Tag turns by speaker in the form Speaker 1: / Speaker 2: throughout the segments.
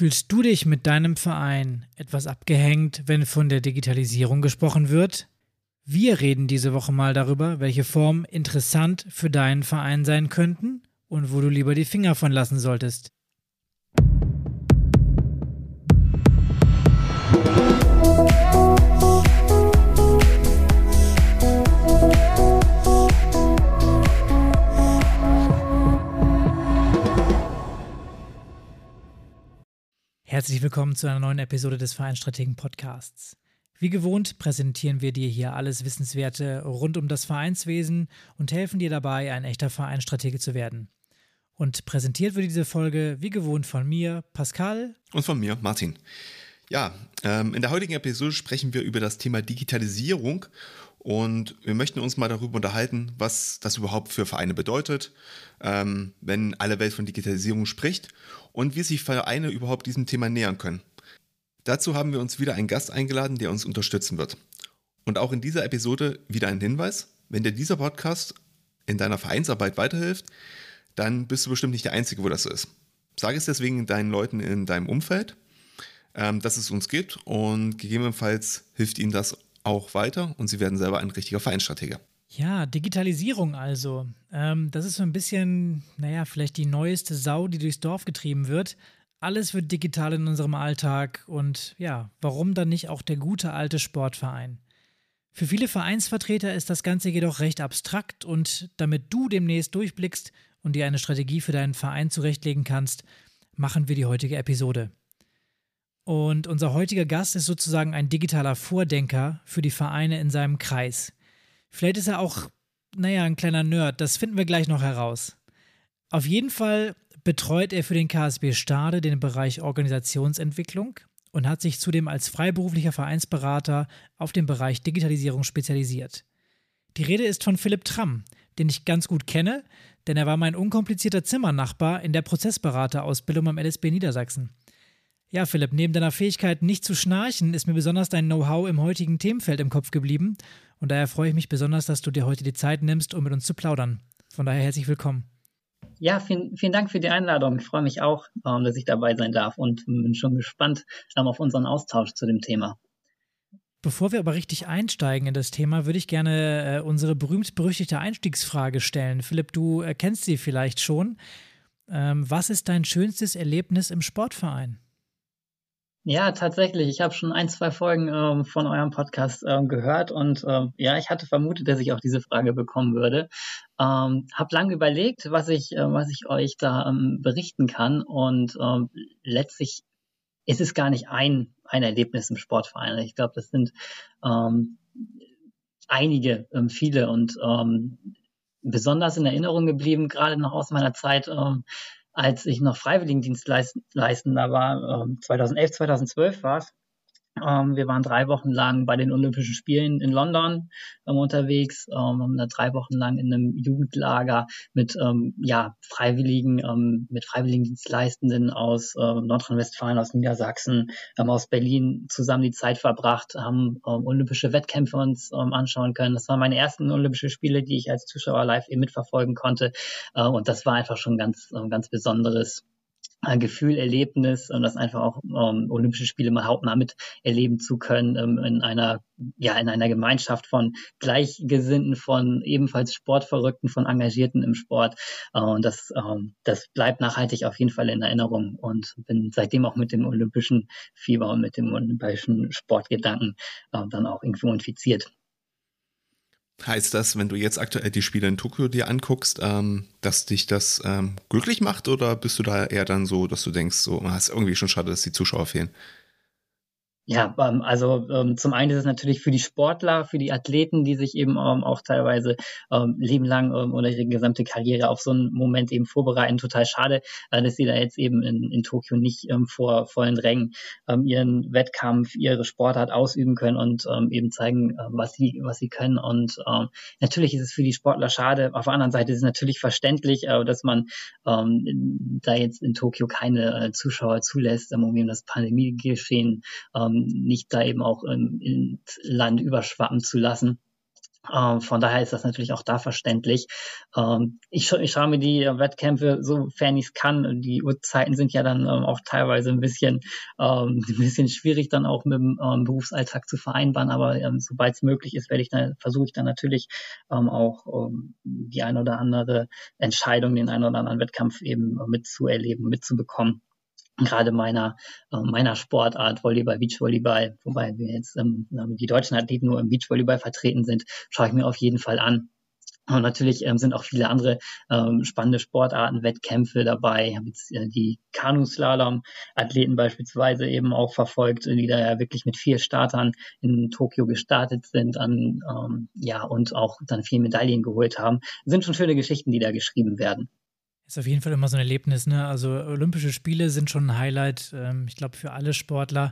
Speaker 1: Fühlst du dich mit deinem Verein etwas abgehängt, wenn von der Digitalisierung gesprochen wird? Wir reden diese Woche mal darüber, welche Formen interessant für deinen Verein sein könnten und wo du lieber die Finger von lassen solltest. Herzlich willkommen zu einer neuen Episode des Vereinsstrategen Podcasts. Wie gewohnt präsentieren wir dir hier alles Wissenswerte rund um das Vereinswesen und helfen dir dabei, ein echter Vereinsstratege zu werden. Und präsentiert wird diese Folge wie gewohnt von mir, Pascal.
Speaker 2: Und von mir, Martin. Ja, ähm, in der heutigen Episode sprechen wir über das Thema Digitalisierung und wir möchten uns mal darüber unterhalten, was das überhaupt für Vereine bedeutet, ähm, wenn alle Welt von Digitalisierung spricht und wie sich Vereine überhaupt diesem Thema nähern können. Dazu haben wir uns wieder einen Gast eingeladen, der uns unterstützen wird. Und auch in dieser Episode wieder ein Hinweis, wenn dir dieser Podcast in deiner Vereinsarbeit weiterhilft, dann bist du bestimmt nicht der Einzige, wo das so ist. Sag es deswegen deinen Leuten in deinem Umfeld, ähm, dass es uns gibt und gegebenenfalls hilft ihnen das auch weiter und sie werden selber ein richtiger Vereinsstratege.
Speaker 1: Ja, Digitalisierung also. Ähm, das ist so ein bisschen, naja, vielleicht die neueste Sau, die durchs Dorf getrieben wird. Alles wird digital in unserem Alltag und ja, warum dann nicht auch der gute alte Sportverein? Für viele Vereinsvertreter ist das Ganze jedoch recht abstrakt und damit du demnächst durchblickst und dir eine Strategie für deinen Verein zurechtlegen kannst, machen wir die heutige Episode. Und unser heutiger Gast ist sozusagen ein digitaler Vordenker für die Vereine in seinem Kreis. Vielleicht ist er auch, naja, ein kleiner Nerd, das finden wir gleich noch heraus. Auf jeden Fall betreut er für den KSB Stade den Bereich Organisationsentwicklung und hat sich zudem als freiberuflicher Vereinsberater auf den Bereich Digitalisierung spezialisiert. Die Rede ist von Philipp Tramm, den ich ganz gut kenne, denn er war mein unkomplizierter Zimmernachbar in der Prozessberaterausbildung am LSB Niedersachsen. Ja, Philipp, neben deiner Fähigkeit, nicht zu schnarchen, ist mir besonders dein Know-how im heutigen Themenfeld im Kopf geblieben. Und daher freue ich mich besonders, dass du dir heute die Zeit nimmst, um mit uns zu plaudern. Von daher herzlich willkommen.
Speaker 3: Ja, vielen, vielen Dank für die Einladung. Ich freue mich auch, ähm, dass ich dabei sein darf und bin schon gespannt ähm, auf unseren Austausch zu dem Thema.
Speaker 1: Bevor wir aber richtig einsteigen in das Thema, würde ich gerne äh, unsere berühmt-berüchtigte Einstiegsfrage stellen. Philipp, du erkennst sie vielleicht schon. Ähm, was ist dein schönstes Erlebnis im Sportverein?
Speaker 3: Ja, tatsächlich. Ich habe schon ein, zwei Folgen ähm, von eurem Podcast ähm, gehört und ähm, ja, ich hatte vermutet, dass ich auch diese Frage bekommen würde. Ähm, hab lange überlegt, was ich, äh, was ich euch da ähm, berichten kann und ähm, letztlich ist es gar nicht ein, ein Erlebnis im Sportverein. Ich glaube, das sind ähm, einige, viele und besonders in Erinnerung geblieben, gerade noch aus meiner Zeit. Als ich noch Freiwilligendienstleistender war, 2011, ähm, 2012 war es, wir waren drei Wochen lang bei den Olympischen Spielen in London ähm, unterwegs, ähm, haben da drei Wochen lang in einem Jugendlager mit ähm, ja, Freiwilligen, ähm, mit Freiwilligendienstleistenden aus Nordrhein-Westfalen, aus Niedersachsen, ähm, aus Berlin zusammen die Zeit verbracht, haben ähm, olympische Wettkämpfe uns ähm, anschauen können. Das waren meine ersten Olympische Spiele, die ich als Zuschauer live eben mitverfolgen konnte. Äh, und das war einfach schon ganz, ganz besonderes Gefühl, Erlebnis, um das einfach auch um, Olympische Spiele mal hautnah miterleben zu können um, in einer ja in einer Gemeinschaft von Gleichgesinnten, von ebenfalls Sportverrückten, von Engagierten im Sport uh, und das um, das bleibt nachhaltig auf jeden Fall in Erinnerung und bin seitdem auch mit dem olympischen Fieber und mit dem olympischen Sportgedanken uh, dann auch irgendwo infiziert.
Speaker 2: Heißt das, wenn du jetzt aktuell die Spiele in Tokio dir anguckst, ähm, dass dich das ähm, glücklich macht oder bist du da eher dann so, dass du denkst, so, es ist irgendwie schon schade, dass die Zuschauer fehlen?
Speaker 3: Ja, ähm, also ähm, zum einen ist es natürlich für die Sportler, für die Athleten, die sich eben ähm, auch teilweise ähm, lebenlang ähm, oder ihre gesamte Karriere auf so einen Moment eben vorbereiten, total schade, äh, dass sie da jetzt eben in, in Tokio nicht ähm, vor vollen Rängen ähm, ihren Wettkampf, ihre Sportart ausüben können und ähm, eben zeigen, äh, was sie was sie können. Und ähm, natürlich ist es für die Sportler schade. Auf der anderen Seite ist es natürlich verständlich, äh, dass man ähm, da jetzt in Tokio keine äh, Zuschauer zulässt, um eben das Pandemiegeschehen ähm, nicht da eben auch ähm, ins Land überschwappen zu lassen. Ähm, von daher ist das natürlich auch da verständlich. Ähm, ich, ich schaue mir die Wettkämpfe, sofern ich es kann. Die Uhrzeiten sind ja dann ähm, auch teilweise ein bisschen, ähm, ein bisschen schwierig dann auch mit dem ähm, Berufsalltag zu vereinbaren. Aber ähm, sobald es möglich ist, werde ich dann, versuche ich dann natürlich auch die ein oder andere Entscheidung, den einen oder anderen Wettkampf eben mitzuerleben, mitzubekommen gerade meiner, äh, meiner Sportart, Volleyball, Beachvolleyball, wobei wir jetzt ähm, die deutschen Athleten nur im Beachvolleyball vertreten sind, schaue ich mir auf jeden Fall an. Und natürlich ähm, sind auch viele andere ähm, spannende Sportarten, Wettkämpfe dabei. Ich habe jetzt äh, die Kanuslalom-Athleten beispielsweise eben auch verfolgt, die da ja wirklich mit vier Startern in Tokio gestartet sind an, ähm, ja, und auch dann vier Medaillen geholt haben. Das sind schon schöne Geschichten, die da geschrieben werden.
Speaker 1: Ist auf jeden Fall immer so ein Erlebnis, ne? Also Olympische Spiele sind schon ein Highlight, ähm, ich glaube, für alle Sportler.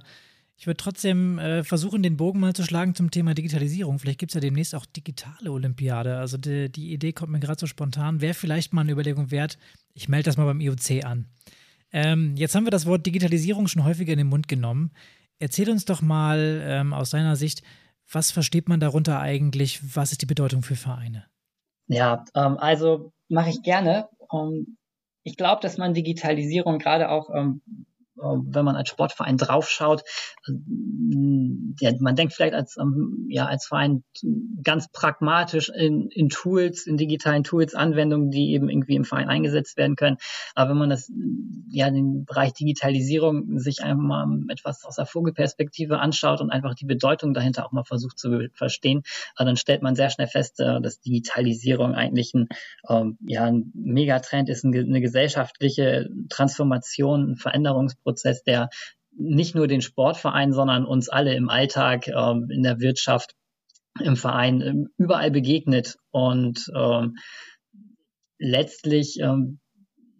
Speaker 1: Ich würde trotzdem äh, versuchen, den Bogen mal zu schlagen zum Thema Digitalisierung. Vielleicht gibt es ja demnächst auch digitale Olympiade. Also die, die Idee kommt mir gerade so spontan. Wäre vielleicht mal eine Überlegung wert. Ich melde das mal beim IOC an. Ähm, jetzt haben wir das Wort Digitalisierung schon häufiger in den Mund genommen. Erzähl uns doch mal ähm, aus deiner Sicht, was versteht man darunter eigentlich? Was ist die Bedeutung für Vereine?
Speaker 3: Ja, ähm, also mache ich gerne. Ähm, ich glaube, dass man Digitalisierung gerade auch ähm, wenn man als Sportverein draufschaut, ja, man denkt vielleicht als, ähm, ja, als Verein ganz pragmatisch in, in Tools, in digitalen Tools, Anwendungen, die eben irgendwie im Verein eingesetzt werden können. Aber wenn man das, ja, den Bereich Digitalisierung sich einfach mal etwas aus der Vogelperspektive anschaut und einfach die Bedeutung dahinter auch mal versucht zu verstehen, äh, dann stellt man sehr schnell fest, äh, dass Digitalisierung eigentlich ein, ähm, ja, ein Megatrend ist, eine gesellschaftliche Transformation, ein Veränderungsprozess Prozess, der nicht nur den Sportverein, sondern uns alle im Alltag, ähm, in der Wirtschaft, im Verein, ähm, überall begegnet. Und ähm, letztlich, ähm,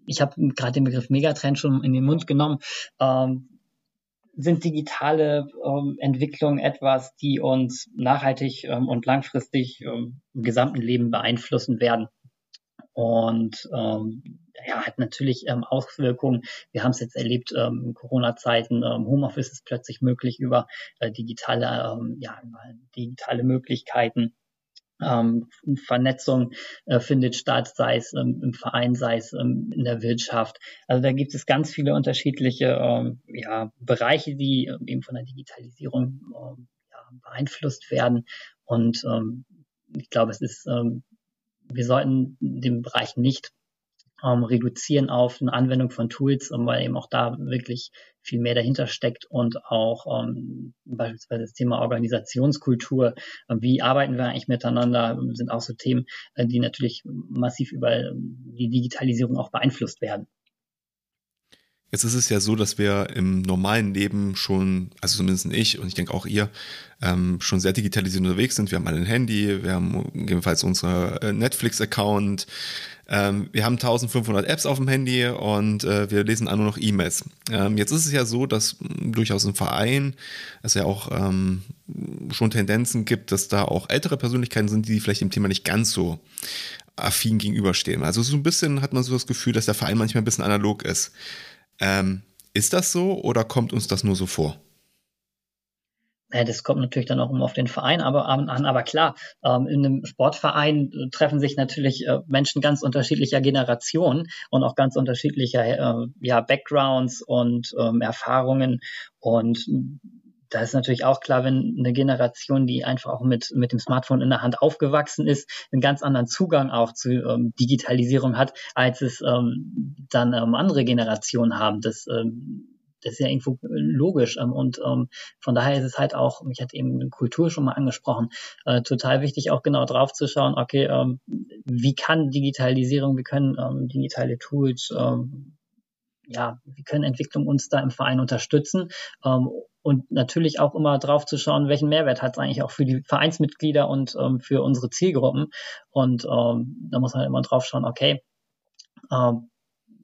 Speaker 3: ich habe gerade den Begriff Megatrend schon in den Mund genommen, ähm, sind digitale ähm, Entwicklungen etwas, die uns nachhaltig und langfristig im gesamten Leben beeinflussen werden. Und ähm, ja, hat natürlich ähm, Auswirkungen. Wir haben es jetzt erlebt ähm, in Corona-Zeiten. Ähm, Homeoffice ist plötzlich möglich über äh, digitale, ähm, ja, digitale Möglichkeiten. Ähm, Vernetzung äh, findet statt, sei es ähm, im Verein, sei es ähm, in der Wirtschaft. Also da gibt es ganz viele unterschiedliche ähm, ja, Bereiche, die äh, eben von der Digitalisierung ähm, ja, beeinflusst werden. Und ähm, ich glaube, es ist ähm, wir sollten den Bereich nicht ähm, reduzieren auf eine Anwendung von Tools, ähm, weil eben auch da wirklich viel mehr dahinter steckt und auch ähm, beispielsweise das Thema Organisationskultur, äh, wie arbeiten wir eigentlich miteinander, sind auch so Themen, äh, die natürlich massiv über ähm, die Digitalisierung auch beeinflusst werden.
Speaker 2: Jetzt ist es ja so, dass wir im normalen Leben schon, also zumindest ich und ich denke auch ihr, ähm, schon sehr digitalisiert unterwegs sind. Wir haben alle ein Handy, wir haben gegebenenfalls unser äh, Netflix-Account, ähm, wir haben 1500 Apps auf dem Handy und äh, wir lesen nur noch E-Mails. Ähm, jetzt ist es ja so, dass durchaus im Verein es ja auch ähm, schon Tendenzen gibt, dass da auch ältere Persönlichkeiten sind, die vielleicht dem Thema nicht ganz so affin gegenüberstehen. Also so ein bisschen hat man so das Gefühl, dass der Verein manchmal ein bisschen analog ist. Ähm, ist das so oder kommt uns das nur so vor?
Speaker 3: Das kommt natürlich dann auch immer auf den Verein aber, an, aber klar, ähm, in einem Sportverein äh, treffen sich natürlich äh, Menschen ganz unterschiedlicher Generationen und auch ganz unterschiedlicher äh, ja, Backgrounds und ähm, Erfahrungen. Und da ist natürlich auch klar, wenn eine Generation, die einfach auch mit, mit dem Smartphone in der Hand aufgewachsen ist, einen ganz anderen Zugang auch zu ähm, Digitalisierung hat, als es ähm, dann ähm, andere Generationen haben. Das, ähm, das ist ja irgendwo logisch. Ähm, und ähm, von daher ist es halt auch, ich hatte eben Kultur schon mal angesprochen, äh, total wichtig, auch genau drauf zu schauen, okay, ähm, wie kann Digitalisierung, wie können ähm, digitale Tools, ähm, ja, wie können Entwicklung uns da im Verein unterstützen? Ähm, und natürlich auch immer drauf zu schauen, welchen Mehrwert hat es eigentlich auch für die Vereinsmitglieder und ähm, für unsere Zielgruppen. Und ähm, da muss man immer drauf schauen, okay, ähm,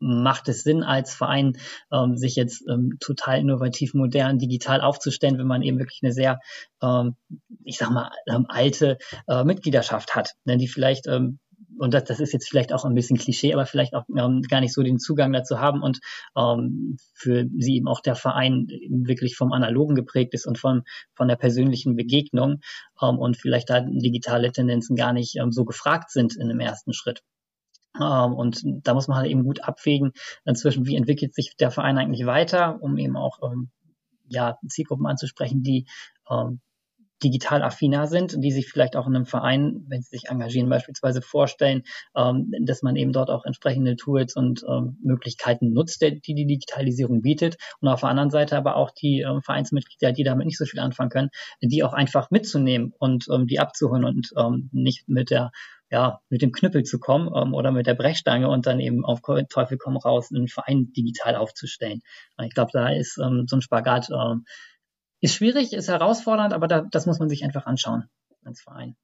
Speaker 3: macht es Sinn als Verein, ähm, sich jetzt ähm, total innovativ, modern, digital aufzustellen, wenn man eben wirklich eine sehr, ähm, ich sag mal, ähm, alte äh, Mitgliedschaft hat, ne, die vielleicht ähm, und das, das ist jetzt vielleicht auch ein bisschen Klischee, aber vielleicht auch ähm, gar nicht so den Zugang dazu haben und ähm, für sie eben auch der Verein wirklich vom Analogen geprägt ist und von, von der persönlichen Begegnung ähm, und vielleicht da digitale Tendenzen gar nicht ähm, so gefragt sind in dem ersten Schritt. Ähm, und da muss man halt eben gut abwägen zwischen, wie entwickelt sich der Verein eigentlich weiter, um eben auch ähm, ja, Zielgruppen anzusprechen, die ähm, digital affiner sind, die sich vielleicht auch in einem Verein, wenn sie sich engagieren, beispielsweise vorstellen, ähm, dass man eben dort auch entsprechende Tools und ähm, Möglichkeiten nutzt, die die Digitalisierung bietet. Und auf der anderen Seite aber auch die ähm, Vereinsmitglieder, die damit nicht so viel anfangen können, die auch einfach mitzunehmen und ähm, die abzuholen und ähm, nicht mit der ja, mit dem Knüppel zu kommen ähm, oder mit der Brechstange und dann eben auf Teufel komm raus einen Verein digital aufzustellen. Ich glaube, da ist so ein Spagat ist schwierig, ist herausfordernd, aber da, das muss man sich einfach anschauen als Verein.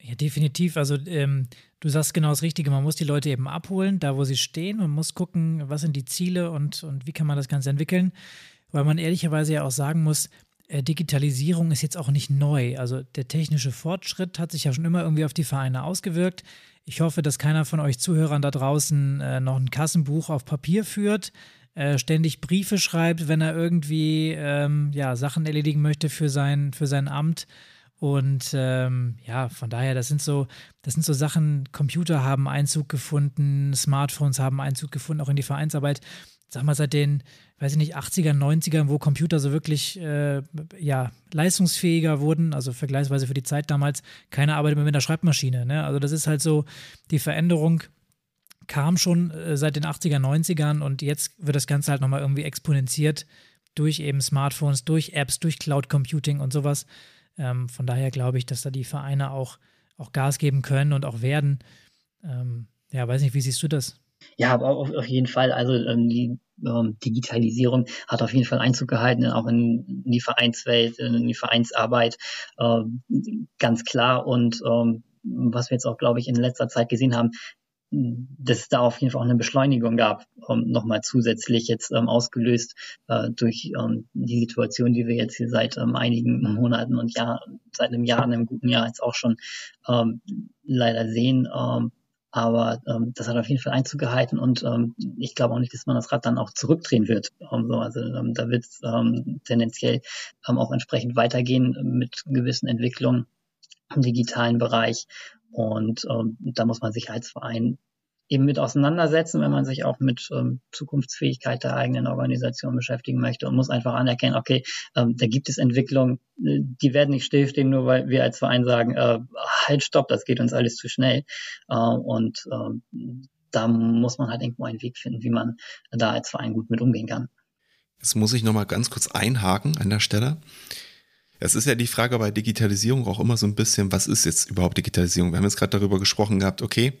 Speaker 1: Ja, definitiv. Also ähm, du sagst genau das Richtige. Man muss die Leute eben abholen, da wo sie stehen. Man muss gucken, was sind die Ziele und, und wie kann man das Ganze entwickeln. Weil man ehrlicherweise ja auch sagen muss, äh, Digitalisierung ist jetzt auch nicht neu. Also der technische Fortschritt hat sich ja schon immer irgendwie auf die Vereine ausgewirkt. Ich hoffe, dass keiner von euch Zuhörern da draußen äh, noch ein Kassenbuch auf Papier führt. Äh, ständig Briefe schreibt, wenn er irgendwie ähm, ja, Sachen erledigen möchte für sein, für sein Amt. Und ähm, ja, von daher, das sind so, das sind so Sachen, Computer haben Einzug gefunden, Smartphones haben Einzug gefunden, auch in die Vereinsarbeit. Sag mal, seit den, weiß ich nicht, 80ern, 90ern, wo Computer so wirklich äh, ja, leistungsfähiger wurden, also vergleichsweise für die Zeit damals, keine Arbeit mehr mit einer Schreibmaschine. Ne? Also das ist halt so die Veränderung, kam schon äh, seit den 80er, 90ern und jetzt wird das Ganze halt nochmal irgendwie exponentiert durch eben Smartphones, durch Apps, durch Cloud Computing und sowas. Ähm, von daher glaube ich, dass da die Vereine auch, auch Gas geben können und auch werden. Ähm, ja, weiß nicht, wie siehst du das?
Speaker 3: Ja, aber auf, auf jeden Fall. Also ähm, die ähm, Digitalisierung hat auf jeden Fall Einzug gehalten, auch in, in die Vereinswelt, in die Vereinsarbeit, ähm, ganz klar. Und ähm, was wir jetzt auch, glaube ich, in letzter Zeit gesehen haben, dass es da auf jeden Fall auch eine Beschleunigung gab, um, nochmal zusätzlich jetzt ähm, ausgelöst äh, durch ähm, die Situation, die wir jetzt hier seit ähm, einigen Monaten und Jahr, seit einem Jahr, einem guten Jahr jetzt auch schon ähm, leider sehen. Ähm, aber ähm, das hat auf jeden Fall Einzug gehalten und ähm, ich glaube auch nicht, dass man das Rad dann auch zurückdrehen wird. Ähm, so, also ähm, da wird es ähm, tendenziell ähm, auch entsprechend weitergehen mit gewissen Entwicklungen im digitalen Bereich. Und ähm, da muss man sich als Verein eben mit auseinandersetzen, wenn man sich auch mit ähm, Zukunftsfähigkeit der eigenen Organisation beschäftigen möchte und muss einfach anerkennen, okay, ähm, da gibt es Entwicklungen, äh, die werden nicht stillstehen, nur weil wir als Verein sagen, äh, halt, stopp, das geht uns alles zu schnell. Äh, und äh, da muss man halt irgendwo einen Weg finden, wie man da als Verein gut mit umgehen kann.
Speaker 2: Jetzt muss ich nochmal ganz kurz einhaken an der Stelle. Es ist ja die Frage bei Digitalisierung auch immer so ein bisschen, was ist jetzt überhaupt Digitalisierung? Wir haben jetzt gerade darüber gesprochen gehabt, okay,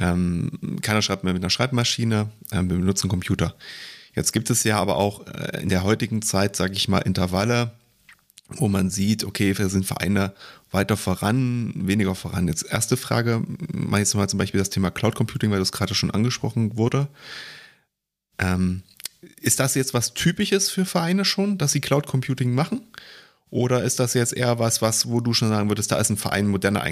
Speaker 2: ähm, keiner schreibt mehr mit einer Schreibmaschine, ähm, wir benutzen Computer. Jetzt gibt es ja aber auch äh, in der heutigen Zeit, sage ich mal, Intervalle, wo man sieht, okay, wir sind Vereine weiter voran, weniger voran. Jetzt erste Frage, mal jetzt mal zum Beispiel das Thema Cloud Computing, weil das gerade schon angesprochen wurde. Ähm, ist das jetzt was Typisches für Vereine schon, dass sie Cloud Computing machen? Oder ist das jetzt eher was, was, wo du schon sagen würdest, da ist ein Verein moderner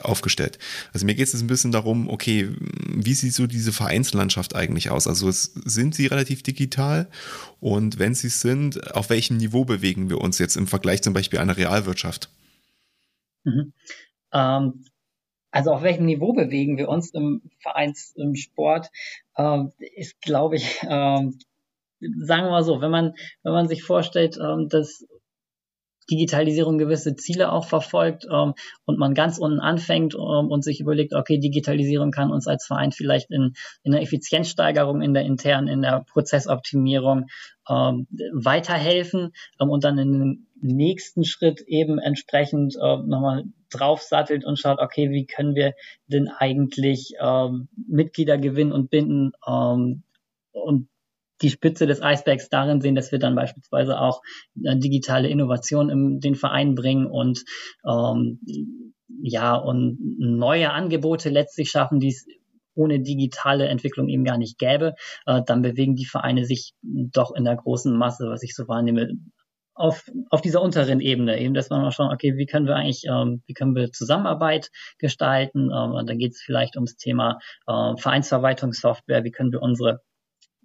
Speaker 2: aufgestellt? Also mir geht es jetzt ein bisschen darum, okay, wie sieht so diese Vereinslandschaft eigentlich aus? Also sind sie relativ digital? Und wenn sie sind, auf welchem Niveau bewegen wir uns jetzt im Vergleich zum Beispiel einer Realwirtschaft?
Speaker 3: Mhm. Ähm, also auf welchem Niveau bewegen wir uns im Vereins, im Sport, ähm, ist, glaube ich, ähm, sagen wir mal so, wenn man, wenn man sich vorstellt, ähm, dass Digitalisierung gewisse Ziele auch verfolgt ähm, und man ganz unten anfängt ähm, und sich überlegt, okay, Digitalisierung kann uns als Verein vielleicht in, in der Effizienzsteigerung, in der internen, in der Prozessoptimierung ähm, weiterhelfen ähm, und dann in den nächsten Schritt eben entsprechend äh, nochmal draufsattelt und schaut, okay, wie können wir denn eigentlich ähm, Mitglieder gewinnen und binden ähm, und die Spitze des Eisbergs darin sehen, dass wir dann beispielsweise auch äh, digitale Innovation in den Verein bringen und ähm, ja und neue Angebote letztlich schaffen, die es ohne digitale Entwicklung eben gar nicht gäbe, äh, dann bewegen die Vereine sich doch in der großen Masse, was ich so wahrnehme, auf, auf dieser unteren Ebene, eben, dass man mal schauen, okay, wie können wir eigentlich, ähm, wie können wir Zusammenarbeit gestalten? Ähm, da geht es vielleicht ums Thema äh, Vereinsverwaltungssoftware, wie können wir unsere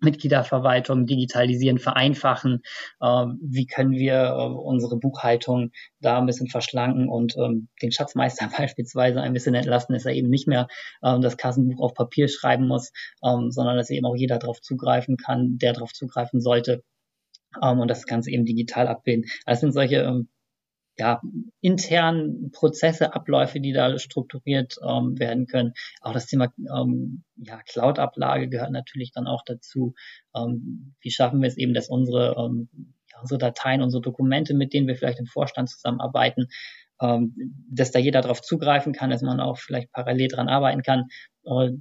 Speaker 3: Mitgliederverwaltung digitalisieren, vereinfachen, äh, wie können wir äh, unsere Buchhaltung da ein bisschen verschlanken und ähm, den Schatzmeister beispielsweise ein bisschen entlasten, dass er eben nicht mehr ähm, das Kassenbuch auf Papier schreiben muss, ähm, sondern dass eben auch jeder darauf zugreifen kann, der darauf zugreifen sollte ähm, und das Ganze eben digital abbilden. Das sind solche ähm, ja, internen Prozesse, Abläufe, die da strukturiert ähm, werden können. Auch das Thema ähm, ja, Cloud-Ablage gehört natürlich dann auch dazu. Ähm, wie schaffen wir es eben, dass unsere, ähm, ja, unsere Dateien, unsere Dokumente, mit denen wir vielleicht im Vorstand zusammenarbeiten, ähm, dass da jeder darauf zugreifen kann, dass man auch vielleicht parallel dran arbeiten kann. Äh,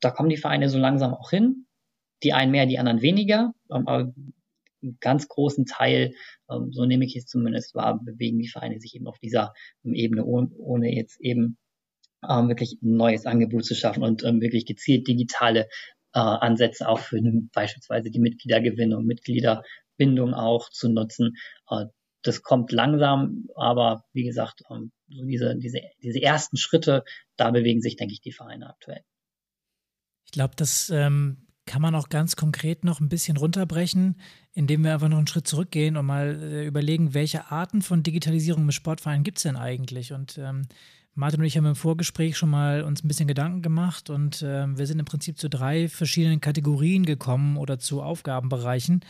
Speaker 3: da kommen die Vereine so langsam auch hin. Die einen mehr, die anderen weniger. Ähm, aber einen ganz großen Teil, ähm, so nehme ich es zumindest wahr, bewegen die Vereine sich eben auf dieser ähm, Ebene, ohne, jetzt eben ähm, wirklich ein neues Angebot zu schaffen und wirklich gezielt digitale äh, Ansätze auch für beispielsweise die Mitgliedergewinnung, Mitgliederbindung auch zu nutzen. Äh, das kommt langsam, aber wie gesagt, so diese, diese, diese ersten Schritte, da bewegen sich, denke ich, die Vereine aktuell.
Speaker 1: Ich glaube, das ähm, kann man auch ganz konkret noch ein bisschen runterbrechen, indem wir einfach noch einen Schritt zurückgehen und mal äh, überlegen, welche Arten von Digitalisierung im Sportverein gibt es denn eigentlich? Und ähm, Martin und ich haben im Vorgespräch schon mal uns ein bisschen Gedanken gemacht und äh, wir sind im Prinzip zu drei verschiedenen Kategorien gekommen oder zu Aufgabenbereichen.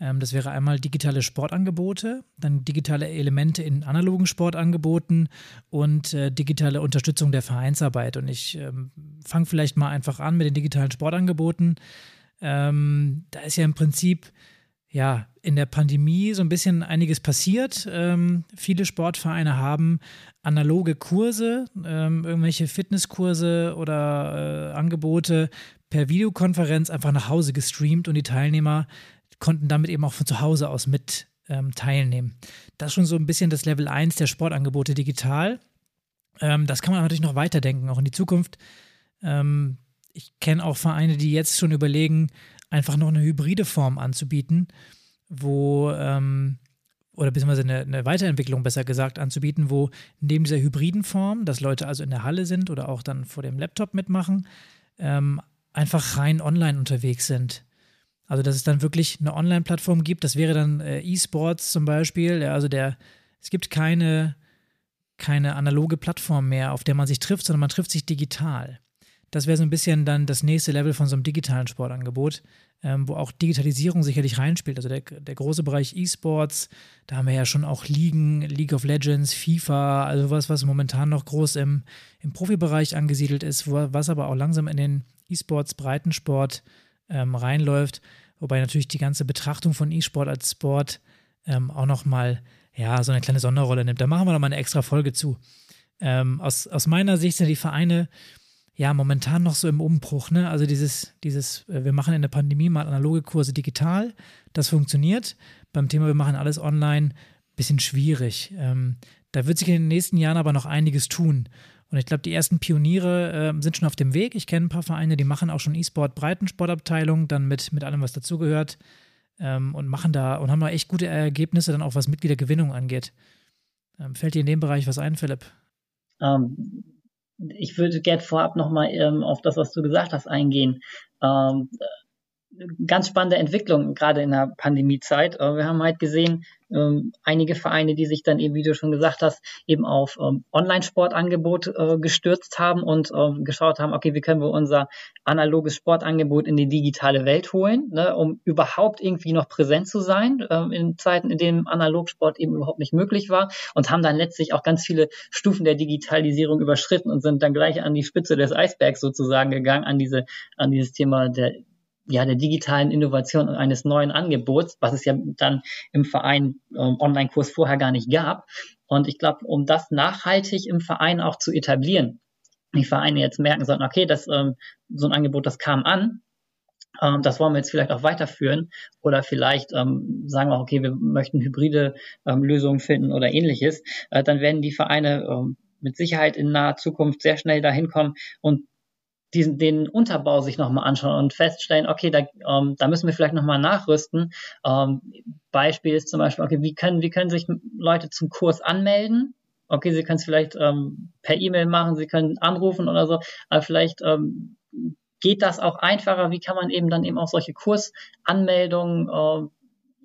Speaker 1: Ähm, das wäre einmal digitale Sportangebote, dann digitale Elemente in analogen Sportangeboten und äh, digitale Unterstützung der Vereinsarbeit. Und ich ähm, fange vielleicht mal einfach an mit den digitalen Sportangeboten. Ähm, da ist ja im Prinzip ja in der Pandemie so ein bisschen einiges passiert. Ähm, viele Sportvereine haben analoge Kurse, ähm, irgendwelche Fitnesskurse oder äh, Angebote per Videokonferenz einfach nach Hause gestreamt und die Teilnehmer konnten damit eben auch von zu Hause aus mit ähm, teilnehmen. Das ist schon so ein bisschen das Level 1 der Sportangebote digital. Ähm, das kann man natürlich noch weiterdenken, auch in die Zukunft. Ähm, ich kenne auch Vereine, die jetzt schon überlegen, einfach noch eine hybride Form anzubieten, wo, ähm, oder beziehungsweise eine, eine, Weiterentwicklung besser gesagt anzubieten, wo neben dieser hybriden Form, dass Leute also in der Halle sind oder auch dann vor dem Laptop mitmachen, ähm, einfach rein online unterwegs sind. Also, dass es dann wirklich eine Online-Plattform gibt, das wäre dann äh, E-Sports zum Beispiel. Ja, also der, es gibt keine, keine analoge Plattform mehr, auf der man sich trifft, sondern man trifft sich digital. Das wäre so ein bisschen dann das nächste Level von so einem digitalen Sportangebot, ähm, wo auch Digitalisierung sicherlich reinspielt. Also der, der große Bereich E-Sports, da haben wir ja schon auch Ligen, League of Legends, FIFA, also was, was momentan noch groß im, im Profibereich angesiedelt ist, wo, was aber auch langsam in den E-Sports, Breitensport ähm, reinläuft. Wobei natürlich die ganze Betrachtung von E-Sport als Sport ähm, auch nochmal ja, so eine kleine Sonderrolle nimmt. Da machen wir nochmal eine extra Folge zu. Ähm, aus, aus meiner Sicht sind die Vereine ja momentan noch so im Umbruch. Ne? Also dieses, dieses, äh, wir machen in der Pandemie mal analoge Kurse digital, das funktioniert. Beim Thema, wir machen alles online, bisschen schwierig. Ähm, da wird sich in den nächsten Jahren aber noch einiges tun. Und ich glaube, die ersten Pioniere äh, sind schon auf dem Weg. Ich kenne ein paar Vereine, die machen auch schon E-Sport Breitensportabteilung, dann mit, mit allem, was dazugehört. Ähm, und machen da und haben da echt gute Ergebnisse, dann auch was Mitgliedergewinnung angeht. Ähm, fällt dir in dem Bereich was ein, Philipp?
Speaker 3: Ähm, ich würde gerne vorab nochmal ähm, auf das, was du gesagt hast, eingehen. Ähm, ganz spannende Entwicklung, gerade in der Pandemiezeit. Wir haben halt gesehen, ähm, einige Vereine, die sich dann eben, wie du schon gesagt hast, eben auf ähm, Online-Sportangebot äh, gestürzt haben und äh, geschaut haben, okay, wie können wir unser analoges Sportangebot in die digitale Welt holen, ne, um überhaupt irgendwie noch präsent zu sein in Zeiten, in denen Analogsport eben überhaupt nicht möglich war und haben dann letztlich auch ganz viele Stufen der Digitalisierung überschritten und sind dann gleich an die Spitze des Eisbergs sozusagen gegangen, an diese, an dieses Thema der ja, der digitalen Innovation und eines neuen Angebots, was es ja dann im Verein ähm, Online-Kurs vorher gar nicht gab. Und ich glaube, um das nachhaltig im Verein auch zu etablieren, die Vereine jetzt merken sollten, okay, das, ähm, so ein Angebot, das kam an, ähm, das wollen wir jetzt vielleicht auch weiterführen oder vielleicht ähm, sagen wir, okay, wir möchten hybride ähm, Lösungen finden oder ähnliches, äh, dann werden die Vereine ähm, mit Sicherheit in naher Zukunft sehr schnell dahin kommen und diesen, den Unterbau sich nochmal anschauen und feststellen, okay, da, ähm, da müssen wir vielleicht nochmal nachrüsten. Ähm, Beispiel ist zum Beispiel, okay, wie können, wie können sich Leute zum Kurs anmelden? Okay, sie können es vielleicht ähm, per E-Mail machen, sie können anrufen oder so, aber vielleicht ähm, geht das auch einfacher? Wie kann man eben dann eben auch solche Kursanmeldungen äh,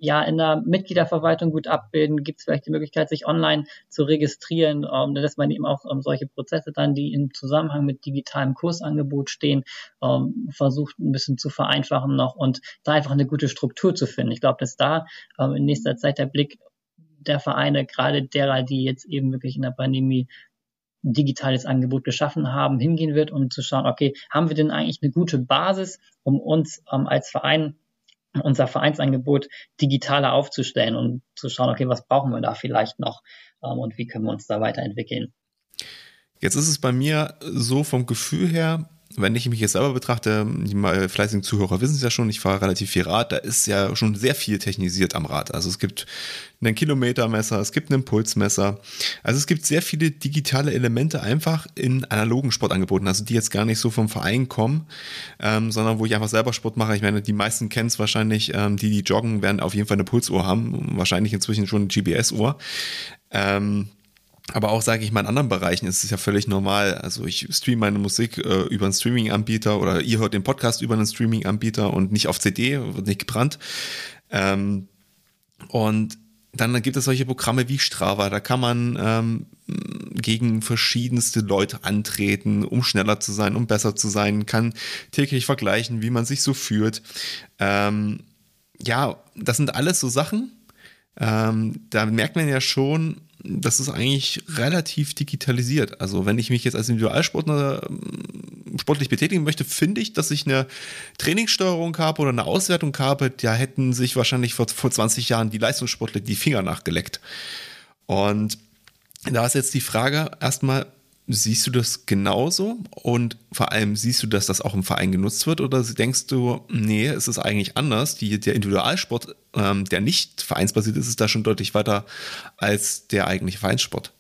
Speaker 3: ja in der Mitgliederverwaltung gut abbilden? Gibt es vielleicht die Möglichkeit, sich online zu registrieren, ähm, dass man eben auch ähm, solche Prozesse dann, die im Zusammenhang mit digitalem Kursangebot stehen, ähm, versucht ein bisschen zu vereinfachen noch und da einfach eine gute Struktur zu finden. Ich glaube, dass da ähm, in nächster Zeit der Blick der Vereine, gerade derer, die jetzt eben wirklich in der Pandemie digitales Angebot geschaffen haben, hingehen wird, um zu schauen, okay, haben wir denn eigentlich eine gute Basis, um uns ähm, als Verein unser Vereinsangebot digitaler aufzustellen und zu schauen, okay, was brauchen wir da vielleicht noch ähm, und wie können wir uns da weiterentwickeln.
Speaker 2: Jetzt ist es bei mir so vom Gefühl her, wenn ich mich jetzt selber betrachte, die fleißigen Zuhörer wissen es ja schon, ich fahre relativ viel Rad, da ist ja schon sehr viel technisiert am Rad. Also es gibt einen Kilometermesser, es gibt ein Pulsmesser. Also es gibt sehr viele digitale Elemente einfach in analogen Sportangeboten, also die jetzt gar nicht so vom Verein kommen, ähm, sondern wo ich einfach selber Sport mache. Ich meine, die meisten kennen es wahrscheinlich, ähm, die, die joggen, werden auf jeden Fall eine Pulsuhr haben, wahrscheinlich inzwischen schon eine GPS-Uhr. Ähm, aber auch, sage ich mal, in anderen Bereichen ist es ja völlig normal. Also ich streame meine Musik äh, über einen Streaming-Anbieter oder ihr hört den Podcast über einen Streaming-Anbieter und nicht auf CD, wird nicht gebrannt. Ähm, und dann gibt es solche Programme wie Strava, da kann man ähm, gegen verschiedenste Leute antreten, um schneller zu sein, um besser zu sein, kann täglich vergleichen, wie man sich so fühlt. Ähm, ja, das sind alles so Sachen, ähm, da merkt man ja schon, das ist eigentlich relativ digitalisiert. Also wenn ich mich jetzt als Individualsportler ähm, sportlich betätigen möchte, finde ich, dass ich eine Trainingssteuerung habe oder eine Auswertung habe, da hätten sich wahrscheinlich vor, vor 20 Jahren die Leistungssportler die Finger nachgeleckt. Und da ist jetzt die Frage erstmal, Siehst du das genauso? Und vor allem siehst du, dass das auch im Verein genutzt wird? Oder denkst du, nee, es ist eigentlich anders? Die, der Individualsport, ähm, der nicht vereinsbasiert ist, ist da schon deutlich weiter als der eigentliche Vereinssport.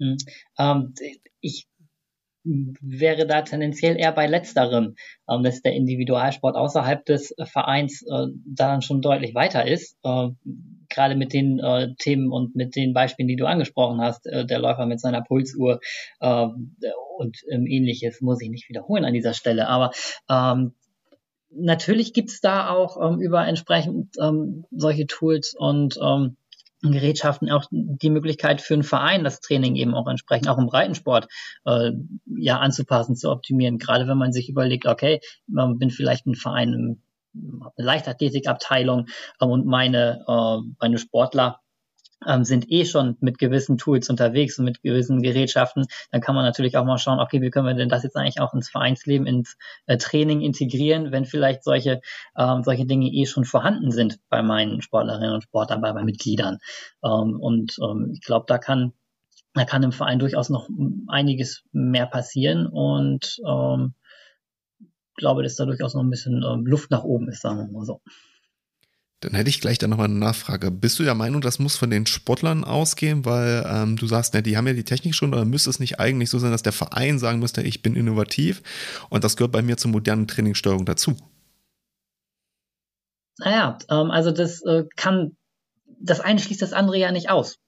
Speaker 3: Hm. Ähm, ich wäre da tendenziell eher bei letzterem, ähm, dass der Individualsport außerhalb des Vereins äh, da dann schon deutlich weiter ist. Äh, Gerade mit den äh, Themen und mit den Beispielen, die du angesprochen hast, äh, der Läufer mit seiner Pulsuhr äh, und ähm, ähnliches, muss ich nicht wiederholen an dieser Stelle. Aber ähm, natürlich gibt's da auch ähm, über entsprechend ähm, solche Tools und ähm, Gerätschaften auch die Möglichkeit für einen Verein, das Training eben auch entsprechend, auch im Breitensport, äh, ja, anzupassen, zu optimieren. Gerade wenn man sich überlegt, okay, man bin vielleicht ein Verein, eine Leichtathletikabteilung äh, und meine, äh, meine Sportler ähm, sind eh schon mit gewissen Tools unterwegs und mit gewissen Gerätschaften, dann kann man natürlich auch mal schauen, okay, wie können wir denn das jetzt eigentlich auch ins Vereinsleben, ins äh, Training integrieren, wenn vielleicht solche, ähm, solche Dinge eh schon vorhanden sind bei meinen Sportlerinnen und Sportlern, bei meinen Mitgliedern. Ähm, und ähm, ich glaube, da kann da kann im Verein durchaus noch einiges mehr passieren und ähm, glaube, dass da durchaus noch ein bisschen ähm, Luft nach oben ist, sagen wir mal so.
Speaker 2: Dann hätte ich gleich da nochmal eine Nachfrage. Bist du der Meinung, das muss von den Sportlern ausgehen, weil ähm, du sagst, ne, die haben ja die Technik schon, oder müsste es nicht eigentlich so sein, dass der Verein sagen müsste, ich bin innovativ und das gehört bei mir zur modernen Trainingssteuerung dazu?
Speaker 3: Naja, ähm, also das äh, kann, das eine schließt das andere ja nicht aus.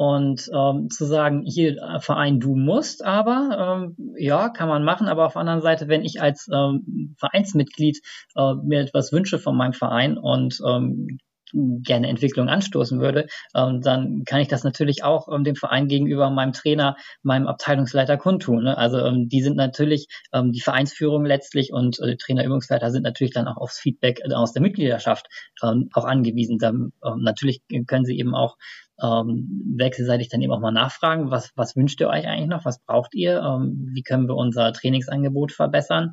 Speaker 3: Und ähm, zu sagen, hier äh, Verein, du musst, aber ähm, ja, kann man machen, aber auf der anderen Seite, wenn ich als ähm, Vereinsmitglied äh, mir etwas wünsche von meinem Verein und ähm, gerne Entwicklung anstoßen würde, ähm, dann kann ich das natürlich auch ähm, dem Verein gegenüber meinem Trainer, meinem Abteilungsleiter kundtun. Ne? Also ähm, die sind natürlich ähm, die Vereinsführung letztlich und äh, Trainer, Übungsleiter sind natürlich dann auch aufs Feedback äh, aus der Mitgliedschaft ähm, auch angewiesen. Dann, ähm, natürlich können sie eben auch ähm, wechselseitig dann eben auch mal nachfragen, was, was wünscht ihr euch eigentlich noch, was braucht ihr, ähm, wie können wir unser Trainingsangebot verbessern,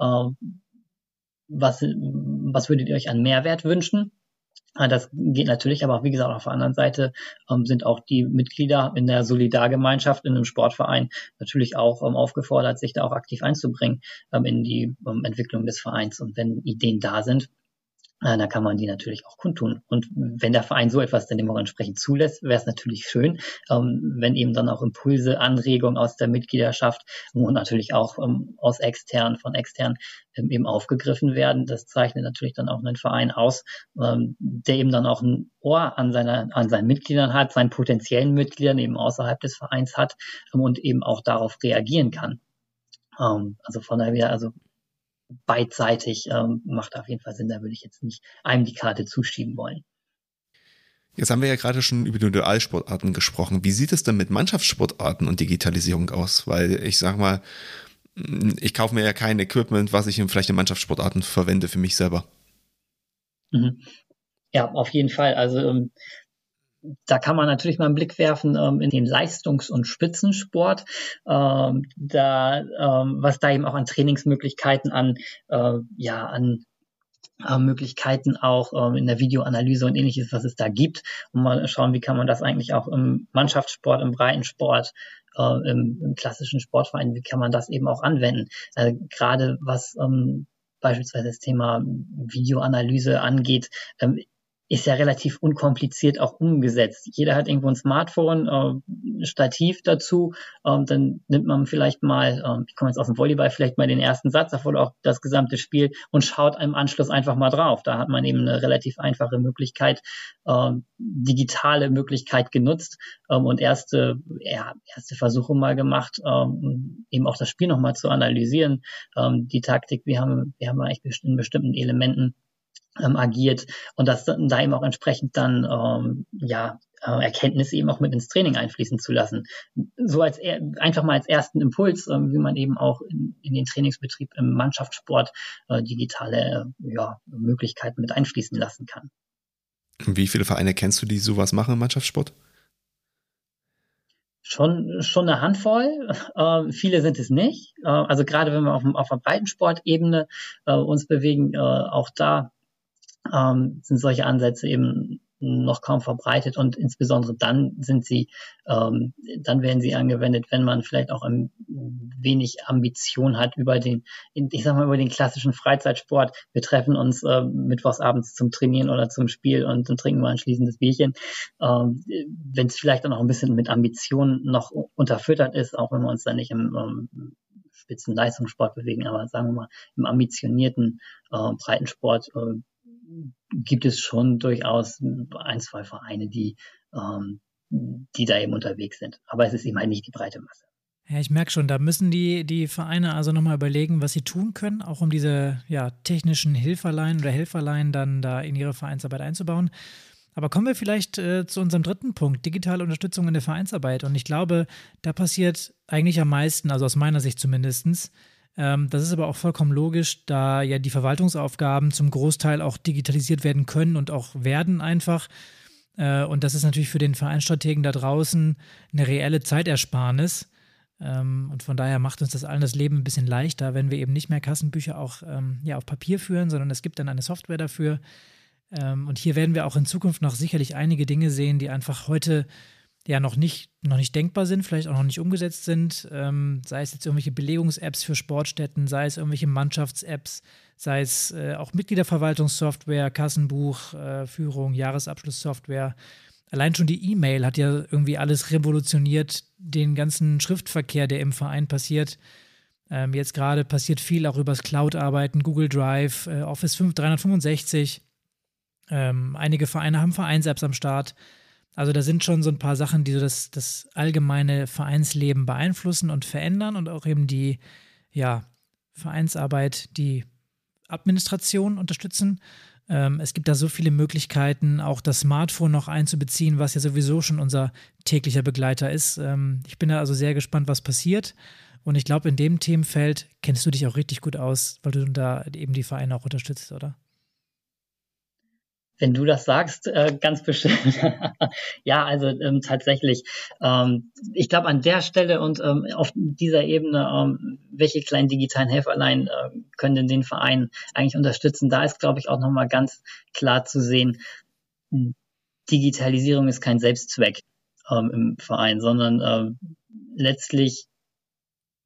Speaker 3: ähm, was, was würdet ihr euch an Mehrwert wünschen? Das geht natürlich, aber auch, wie gesagt, auf der anderen Seite ähm, sind auch die Mitglieder in der Solidargemeinschaft, in einem Sportverein natürlich auch ähm, aufgefordert, sich da auch aktiv einzubringen ähm, in die ähm, Entwicklung des Vereins. Und wenn Ideen da sind, da kann man die natürlich auch kundtun. Und wenn der Verein so etwas dann auch entsprechend zulässt, wäre es natürlich schön, ähm, wenn eben dann auch Impulse, Anregungen aus der Mitgliedschaft und natürlich auch ähm, aus extern, von extern ähm, eben aufgegriffen werden. Das zeichnet natürlich dann auch einen Verein aus, ähm, der eben dann auch ein Ohr an, seiner, an seinen Mitgliedern hat, seinen potenziellen Mitgliedern eben außerhalb des Vereins hat ähm, und eben auch darauf reagieren kann. Ähm, also von daher, also beidseitig ähm, macht auf jeden Fall Sinn. Da würde ich jetzt nicht einem die Karte zuschieben wollen.
Speaker 2: Jetzt haben wir ja gerade schon über die Dualsportarten gesprochen. Wie sieht es denn mit Mannschaftssportarten und Digitalisierung aus? Weil ich sag mal, ich kaufe mir ja kein Equipment, was ich in vielleicht in Mannschaftssportarten verwende für mich selber.
Speaker 3: Mhm. Ja, auf jeden Fall. Also ähm, da kann man natürlich mal einen Blick werfen ähm, in den Leistungs- und Spitzensport, ähm, da, ähm, was da eben auch an Trainingsmöglichkeiten, an, äh, ja, an äh, Möglichkeiten auch ähm, in der Videoanalyse und ähnliches, was es da gibt. Und mal schauen, wie kann man das eigentlich auch im Mannschaftssport, im Breitensport, äh, im, im, klassischen Sportverein, wie kann man das eben auch anwenden? Äh, Gerade was ähm, beispielsweise das Thema Videoanalyse angeht, ähm, ist ja relativ unkompliziert auch umgesetzt. Jeder hat irgendwo ein Smartphone, äh, Stativ dazu, äh, dann nimmt man vielleicht mal, äh, ich komme jetzt aus dem Volleyball, vielleicht mal den ersten Satz davor auch das gesamte Spiel und schaut im Anschluss einfach mal drauf. Da hat man eben eine relativ einfache Möglichkeit, äh, digitale Möglichkeit genutzt ähm, und erste, ja, erste Versuche mal gemacht, ähm, eben auch das Spiel nochmal zu analysieren, ähm, die Taktik, wir haben, wir haben eigentlich in bestimmten Elementen ähm, agiert und das da eben auch entsprechend dann ähm, ja äh, Erkenntnisse eben auch mit ins Training einfließen zu lassen. So als einfach mal als ersten Impuls, ähm, wie man eben auch in, in, den Trainingsbetrieb im Mannschaftssport äh, digitale ja, Möglichkeiten mit einfließen lassen kann.
Speaker 2: Wie viele Vereine kennst du, die sowas machen im Mannschaftssport?
Speaker 3: Schon, schon eine Handvoll. Äh, viele sind es nicht. Äh, also gerade wenn wir auf, auf der Breitensportebene äh, uns bewegen, äh, auch da ähm, sind solche Ansätze eben noch kaum verbreitet und insbesondere dann sind sie, ähm, dann werden sie angewendet, wenn man vielleicht auch ein wenig Ambition hat über den, ich sag mal, über den klassischen Freizeitsport. Wir treffen uns äh, mittwochsabends zum Trainieren oder zum Spiel und dann trinken wir anschließend das Bierchen. Ähm, wenn es vielleicht dann auch ein bisschen mit Ambition noch unterfüttert ist, auch wenn wir uns dann nicht im ähm, Spitzenleistungssport bewegen, aber sagen wir mal im ambitionierten äh, Breitensport äh, gibt es schon durchaus ein, zwei Vereine, die, ähm, die da eben unterwegs sind. Aber es ist eben halt nicht die breite Masse.
Speaker 1: Ja, ich merke schon, da müssen die, die Vereine also nochmal überlegen, was sie tun können, auch um diese ja, technischen Hilferlein oder Helferlein dann da in ihre Vereinsarbeit einzubauen. Aber kommen wir vielleicht äh, zu unserem dritten Punkt, digitale Unterstützung in der Vereinsarbeit. Und ich glaube, da passiert eigentlich am meisten, also aus meiner Sicht zumindest, ähm, das ist aber auch vollkommen logisch, da ja die Verwaltungsaufgaben zum Großteil auch digitalisiert werden können und auch werden einfach. Äh, und das ist natürlich für den Vereinsstrategen da draußen eine reelle Zeitersparnis. Ähm, und von daher macht uns das allen das Leben ein bisschen leichter, wenn wir eben nicht mehr Kassenbücher auch ähm, ja, auf Papier führen, sondern es gibt dann eine Software dafür. und hier werden wir auch in Zukunft noch sicherlich einige Dinge sehen, die einfach heute ja noch nicht, noch nicht denkbar sind, vielleicht auch noch nicht umgesetzt sind, ähm, sei es jetzt irgendwelche Belegungs-Apps für Sportstätten, sei es irgendwelche Mannschafts-Apps, sei es äh, auch Mitgliederverwaltungssoftware, Kassenbuch, äh, Führung, Jahresabschlusssoftware. Allein schon die E-Mail hat ja irgendwie alles revolutioniert, den ganzen Schriftverkehr, der im Verein passiert. Ähm, jetzt gerade passiert viel auch übers Cloud-Arbeiten, Google Drive, äh, Office 5, 365. Ähm, einige Vereine haben Vereins-Apps am Start. Also da sind schon so ein paar Sachen, die so das, das allgemeine Vereinsleben beeinflussen und verändern und auch eben die ja, Vereinsarbeit, die Administration unterstützen. Ähm, es gibt da so viele Möglichkeiten, auch das Smartphone noch einzubeziehen, was ja sowieso schon unser täglicher Begleiter ist. Ähm, ich bin da also sehr gespannt, was passiert. Und ich glaube, in dem Themenfeld kennst du dich auch richtig gut aus, weil du da eben die Vereine auch unterstützt, oder?
Speaker 3: Wenn du das sagst, äh, ganz bestimmt. ja, also ähm, tatsächlich. Ähm, ich glaube, an der Stelle und ähm, auf dieser Ebene, ähm, welche kleinen digitalen Helferlein äh, können den Verein eigentlich unterstützen? Da ist, glaube ich, auch nochmal ganz klar zu sehen, Digitalisierung ist kein Selbstzweck ähm, im Verein, sondern äh, letztlich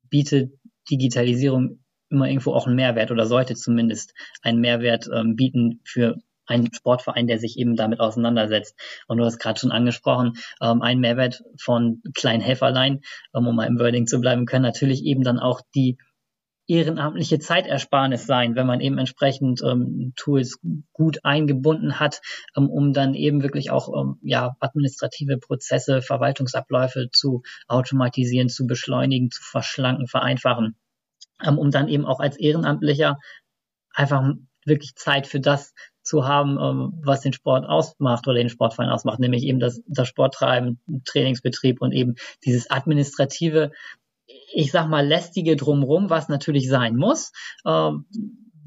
Speaker 3: bietet Digitalisierung immer irgendwo auch einen Mehrwert oder sollte zumindest einen Mehrwert ähm, bieten für einen Sportverein, der sich eben damit auseinandersetzt. Und du hast gerade schon angesprochen, ähm, ein Mehrwert von kleinen Helferlein, ähm, um mal im Wording zu bleiben, können natürlich eben dann auch die ehrenamtliche Zeitersparnis sein, wenn man eben entsprechend ähm, Tools gut eingebunden hat, ähm, um dann eben wirklich auch ähm, ja administrative Prozesse, Verwaltungsabläufe zu automatisieren, zu beschleunigen, zu verschlanken, vereinfachen, ähm, um dann eben auch als Ehrenamtlicher einfach wirklich Zeit für das zu haben, ähm, was den Sport ausmacht oder den Sportverein ausmacht, nämlich eben das, das Sporttreiben, Trainingsbetrieb und eben dieses administrative, ich sag mal, lästige drumrum, was natürlich sein muss, ähm,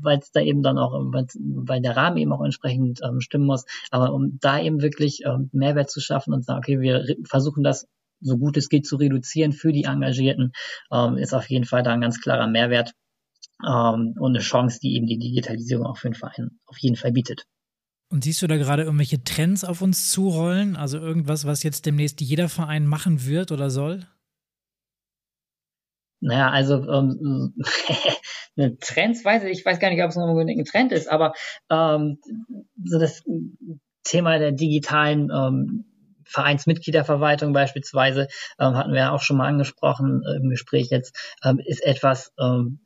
Speaker 3: weil es da eben dann auch, weil der Rahmen eben auch entsprechend ähm, stimmen muss. Aber um da eben wirklich ähm, Mehrwert zu schaffen und sagen, okay, wir versuchen das so gut es geht zu reduzieren für die Engagierten, ähm, ist auf jeden Fall da ein ganz klarer Mehrwert ähm, und eine Chance, die eben die Digitalisierung auch für den Verein auf jeden Fall bietet.
Speaker 1: Und siehst du da gerade irgendwelche Trends auf uns zurollen? Also irgendwas, was jetzt demnächst jeder Verein machen wird oder soll?
Speaker 3: Naja, also ähm, Trends weiß ich, ich weiß gar nicht, ob es noch unbedingt ein Trend ist, aber ähm, so das Thema der digitalen ähm, Vereinsmitgliederverwaltung beispielsweise, ähm, hatten wir ja auch schon mal angesprochen äh, im Gespräch jetzt, ähm, ist etwas, ähm,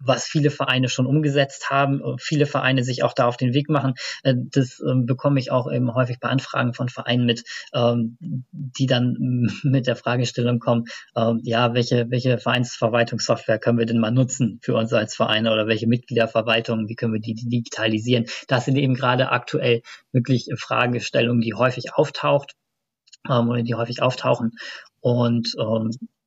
Speaker 3: was viele Vereine schon umgesetzt haben, viele Vereine sich auch da auf den Weg machen. Äh, das ähm, bekomme ich auch eben häufig bei Anfragen von Vereinen mit, ähm, die dann mit der Fragestellung kommen, ähm, ja, welche, welche Vereinsverwaltungssoftware können wir denn mal nutzen für uns als Vereine oder welche Mitgliederverwaltung, wie können wir die digitalisieren? Das sind eben gerade aktuell wirklich Fragestellungen, die häufig auftaucht oder die häufig auftauchen. Und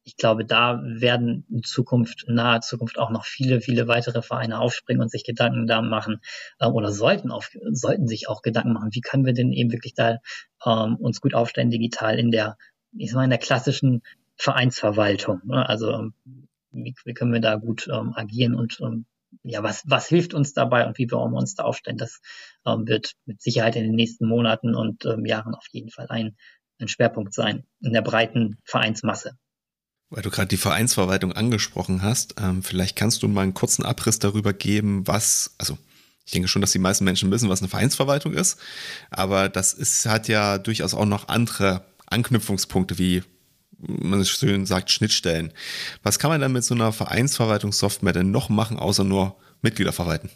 Speaker 3: ich glaube, da werden in Zukunft, in naher Zukunft auch noch viele, viele weitere Vereine aufspringen und sich Gedanken da machen äh, oder sollten auf, sollten sich auch Gedanken machen, wie können wir denn eben wirklich da ähm, uns gut aufstellen digital in der, ich sag mal, in der klassischen Vereinsverwaltung. Ne? Also ähm, wie, wie können wir da gut ähm, agieren und ähm, ja, was, was hilft uns dabei und wie wollen wir uns da aufstellen? Das ähm, wird mit Sicherheit in den nächsten Monaten und ähm, Jahren auf jeden Fall ein, ein Schwerpunkt sein in der breiten Vereinsmasse.
Speaker 2: Weil du gerade die Vereinsverwaltung angesprochen hast, ähm, vielleicht kannst du mal einen kurzen Abriss darüber geben, was, also ich denke schon, dass die meisten Menschen wissen, was eine Vereinsverwaltung ist, aber das ist, hat ja durchaus auch noch andere Anknüpfungspunkte, wie man schön sagt, Schnittstellen. Was kann man dann mit so einer Vereinsverwaltungssoftware denn noch machen, außer nur Mitglieder verwalten?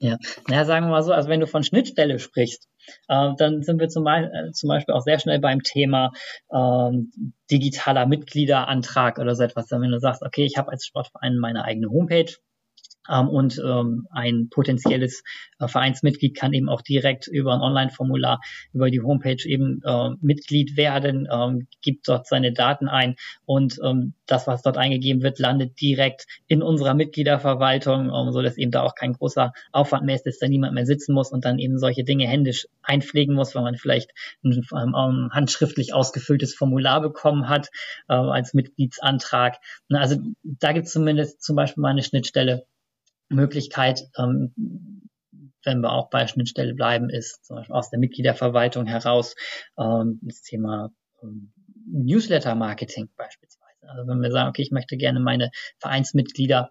Speaker 3: Ja, naja, sagen wir mal so, also wenn du von Schnittstelle sprichst, dann sind wir zum, äh, zum, Beispiel auch sehr schnell beim Thema ähm, digitaler Mitgliederantrag oder so etwas. Wenn du sagst, okay, ich habe als Sportverein meine eigene Homepage, ähm, und ähm, ein potenzielles äh, Vereinsmitglied kann eben auch direkt über ein Online-Formular über die Homepage eben äh, Mitglied werden, ähm, gibt dort seine Daten ein und ähm, das, was dort eingegeben wird, landet direkt in unserer Mitgliederverwaltung, ähm, so dass eben da auch kein großer Aufwand mehr ist, dass da niemand mehr sitzen muss und dann eben solche Dinge händisch einpflegen muss, weil man vielleicht ein ähm, handschriftlich ausgefülltes Formular bekommen hat äh, als Mitgliedsantrag. Also da gibt es zumindest zum Beispiel mal eine Schnittstelle, Möglichkeit, ähm, wenn wir auch bei Schnittstelle bleiben, ist zum Beispiel aus der Mitgliederverwaltung heraus ähm, das Thema ähm, Newsletter-Marketing beispielsweise. Also wenn wir sagen, okay, ich möchte gerne meine Vereinsmitglieder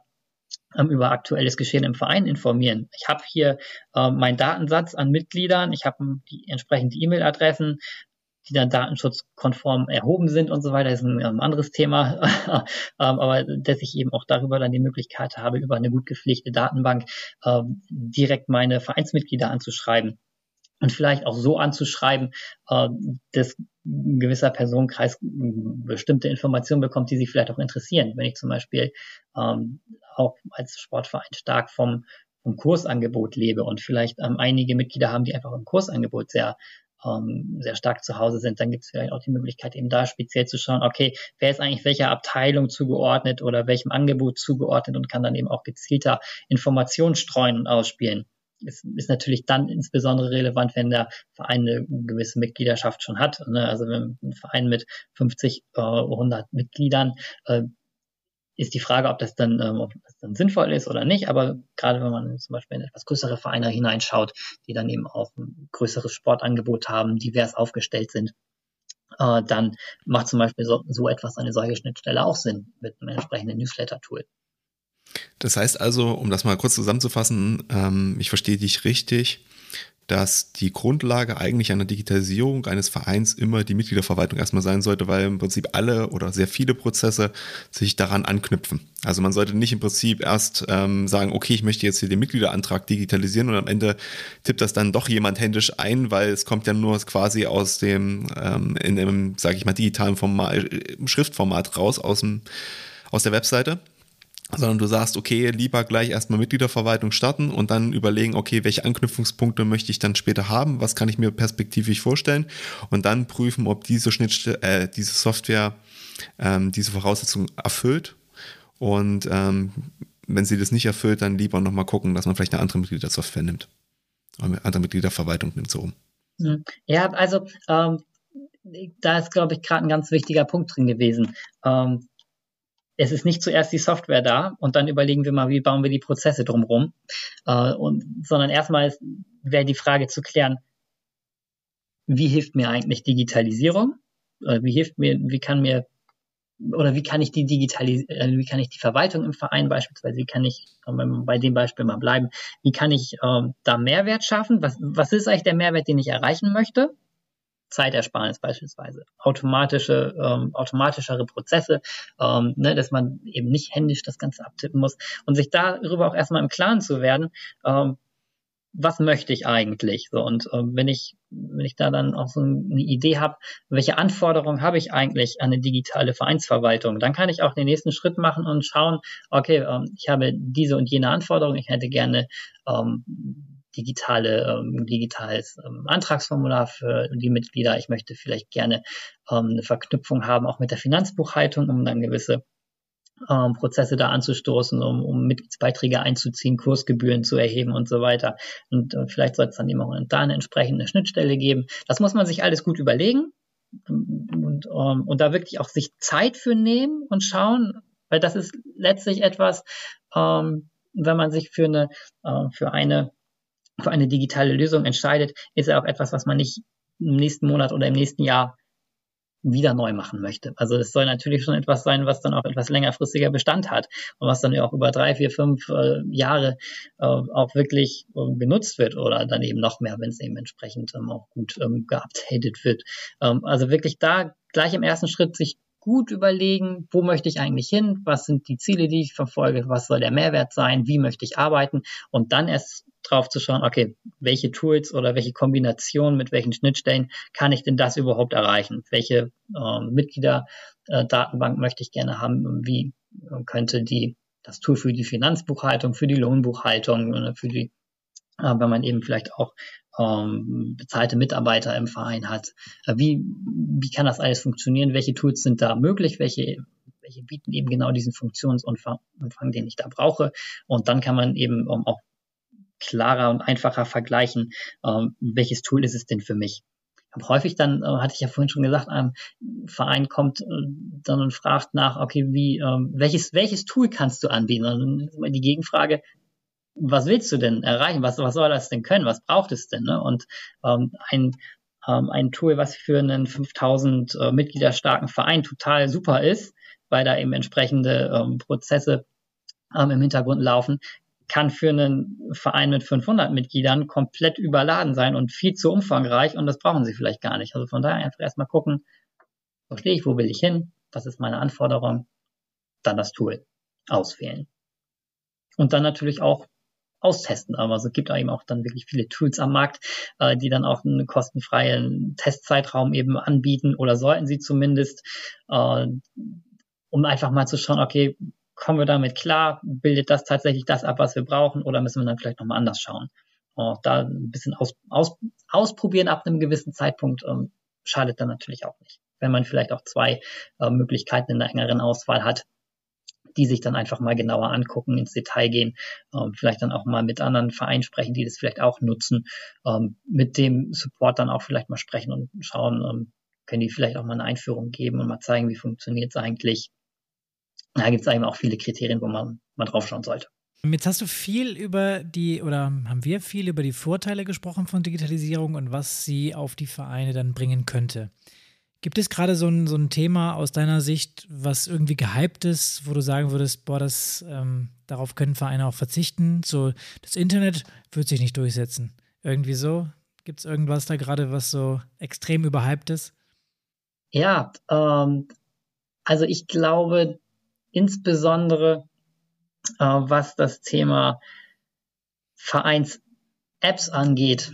Speaker 3: ähm, über aktuelles Geschehen im Verein informieren. Ich habe hier äh, meinen Datensatz an Mitgliedern, ich habe die entsprechenden E-Mail-Adressen, die dann datenschutzkonform erhoben sind und so weiter, ist ein, ein anderes Thema. Ähm, aber dass ich eben auch darüber dann die Möglichkeit habe, über eine gut gepflegte Datenbank äh, direkt meine Vereinsmitglieder anzuschreiben und vielleicht auch so anzuschreiben, äh, dass ein gewisser Personenkreis bestimmte Informationen bekommt, die sie vielleicht auch interessieren. Wenn ich zum Beispiel ähm, auch als Sportverein stark vom vom Kursangebot lebe und vielleicht ähm, einige Mitglieder haben, die einfach im Kursangebot sehr ähm, sehr stark zu Hause sind, dann gibt es vielleicht auch die Möglichkeit, eben da speziell zu schauen, okay, wer ist eigentlich welcher Abteilung zugeordnet oder welchem Angebot zugeordnet und kann dann eben auch gezielter Informationen streuen und ausspielen. Es ist natürlich dann insbesondere relevant, wenn der Verein eine gewisse Mitgliedschaft schon hat. Ne? Also wenn ein Verein mit 50, äh, 100 Mitgliedern, äh, ist die Frage, ob das dann, ähm, ob das dann sinnvoll ist oder nicht. Aber gerade wenn man zum Beispiel in etwas größere Vereine hineinschaut, die dann eben auch ein größeres Sportangebot haben, divers aufgestellt sind, äh, dann macht zum Beispiel so, so etwas eine solche Schnittstelle auch Sinn mit einem entsprechenden Newsletter-Tool.
Speaker 2: Das heißt also, um das mal kurz zusammenzufassen, ähm, ich verstehe dich richtig dass die Grundlage eigentlich einer Digitalisierung eines Vereins immer die Mitgliederverwaltung erstmal sein sollte, weil im Prinzip alle oder sehr viele Prozesse sich daran anknüpfen. Also man sollte nicht im Prinzip erst ähm, sagen, okay, ich möchte jetzt hier den Mitgliederantrag digitalisieren und am Ende tippt das dann doch jemand händisch ein, weil es kommt ja nur quasi aus dem, ähm, in dem, sage ich mal, digitalen Format, äh, Schriftformat raus aus dem aus der Webseite sondern du sagst, okay, lieber gleich erstmal Mitgliederverwaltung starten und dann überlegen, okay, welche Anknüpfungspunkte möchte ich dann später haben, was kann ich mir perspektivisch vorstellen und dann prüfen, ob diese Schnittstelle, äh, diese Software ähm, diese Voraussetzungen erfüllt und ähm, wenn sie das nicht erfüllt, dann lieber nochmal gucken, dass man vielleicht eine andere Mitgliedersoftware nimmt. Eine andere Mitgliederverwaltung nimmt so rum.
Speaker 3: Hm. Ja, also ähm, da ist, glaube ich, gerade ein ganz wichtiger Punkt drin gewesen. Ähm, es ist nicht zuerst die Software da und dann überlegen wir mal, wie bauen wir die Prozesse drumherum, äh, und, sondern erstmal wäre die Frage zu klären, wie hilft mir eigentlich Digitalisierung? Äh, wie hilft mir, wie kann mir oder wie kann ich die Digitalis äh, wie kann ich die Verwaltung im Verein beispielsweise, wie kann ich, wir bei dem Beispiel mal bleiben, wie kann ich äh, da Mehrwert schaffen? Was, was ist eigentlich der Mehrwert, den ich erreichen möchte? Zeitersparnis beispielsweise, automatische, ähm, automatischere Prozesse, ähm, ne, dass man eben nicht händisch das Ganze abtippen muss und sich darüber auch erstmal im Klaren zu werden, ähm, was möchte ich eigentlich? So und ähm, wenn ich wenn ich da dann auch so eine Idee habe, welche Anforderungen habe ich eigentlich an eine digitale Vereinsverwaltung, dann kann ich auch den nächsten Schritt machen und schauen, okay, ähm, ich habe diese und jene Anforderungen, ich hätte gerne ähm, digitale, ähm, digitales ähm, Antragsformular für die Mitglieder. Ich möchte vielleicht gerne ähm, eine Verknüpfung haben, auch mit der Finanzbuchhaltung, um dann gewisse ähm, Prozesse da anzustoßen, um, um Mitgliedsbeiträge einzuziehen, Kursgebühren zu erheben und so weiter. Und äh, vielleicht soll es dann eben auch da eine entsprechende Schnittstelle geben. Das muss man sich alles gut überlegen und, um, ähm, und da wirklich auch sich Zeit für nehmen und schauen, weil das ist letztlich etwas, ähm, wenn man sich für eine, äh, für eine für eine digitale Lösung entscheidet, ist ja auch etwas, was man nicht im nächsten Monat oder im nächsten Jahr wieder neu machen möchte. Also es soll natürlich schon etwas sein, was dann auch etwas längerfristiger Bestand hat und was dann ja auch über drei, vier, fünf äh, Jahre äh, auch wirklich äh, genutzt wird oder dann eben noch mehr, wenn es eben entsprechend ähm, auch gut ähm, geupdatet wird. Ähm, also wirklich da gleich im ersten Schritt sich gut überlegen, wo möchte ich eigentlich hin, was sind die Ziele, die ich verfolge, was soll der Mehrwert sein, wie möchte ich arbeiten und dann erst drauf zu schauen, okay, welche Tools oder welche Kombinationen mit welchen Schnittstellen kann ich denn das überhaupt erreichen? Welche äh, Mitgliederdatenbank äh, möchte ich gerne haben? Wie äh, könnte die das Tool für die Finanzbuchhaltung, für die Lohnbuchhaltung, für die, äh, wenn man eben vielleicht auch ähm, bezahlte Mitarbeiter im Verein hat. Äh, wie, wie kann das alles funktionieren? Welche Tools sind da möglich? Welche, welche bieten eben genau diesen Funktionsumfang, den ich da brauche? Und dann kann man eben auch klarer und einfacher vergleichen, ähm, welches Tool ist es denn für mich. Aber häufig dann, äh, hatte ich ja vorhin schon gesagt, ein Verein kommt äh, dann und fragt nach, okay, wie, ähm, welches, welches Tool kannst du anbieten? Und dann ist immer die Gegenfrage, was willst du denn erreichen? Was, was soll das denn können? Was braucht es denn? Ne? Und ähm, ein, ähm, ein Tool, was für einen 5000 äh, Mitglieder starken Verein total super ist, weil da eben entsprechende ähm, Prozesse ähm, im Hintergrund laufen, kann für einen Verein mit 500 Mitgliedern komplett überladen sein und viel zu umfangreich und das brauchen sie vielleicht gar nicht. Also von daher einfach erstmal gucken, wo stehe ich, wo will ich hin, was ist meine Anforderung, dann das Tool auswählen. Und dann natürlich auch austesten. Aber es gibt eben auch dann wirklich viele Tools am Markt, äh, die dann auch einen kostenfreien Testzeitraum eben anbieten oder sollten sie zumindest, äh, um einfach mal zu schauen, okay, kommen wir damit klar? Bildet das tatsächlich das ab, was wir brauchen? Oder müssen wir dann vielleicht nochmal anders schauen? Und da ein bisschen aus, aus, ausprobieren ab einem gewissen Zeitpunkt ähm, schadet dann natürlich auch nicht. Wenn man vielleicht auch zwei äh, Möglichkeiten in der engeren Auswahl hat, die sich dann einfach mal genauer angucken, ins Detail gehen, ähm, vielleicht dann auch mal mit anderen Vereinen sprechen, die das vielleicht auch nutzen, ähm, mit dem Support dann auch vielleicht mal sprechen und schauen, ähm, können die vielleicht auch mal eine Einführung geben und mal zeigen, wie funktioniert es eigentlich da gibt es eben auch viele Kriterien, wo man mal drauf schauen sollte.
Speaker 1: Jetzt hast du viel über die, oder haben wir viel über die Vorteile gesprochen von Digitalisierung und was sie auf die Vereine dann bringen könnte. Gibt es gerade so ein, so ein Thema aus deiner Sicht, was irgendwie gehypt ist, wo du sagen würdest, boah, das, ähm, darauf können Vereine auch verzichten? So, das Internet wird sich nicht durchsetzen. Irgendwie so? Gibt es irgendwas da gerade, was so extrem überhyped ist?
Speaker 3: Ja, ähm, also ich glaube insbesondere, äh, was das Thema Vereins-Apps angeht,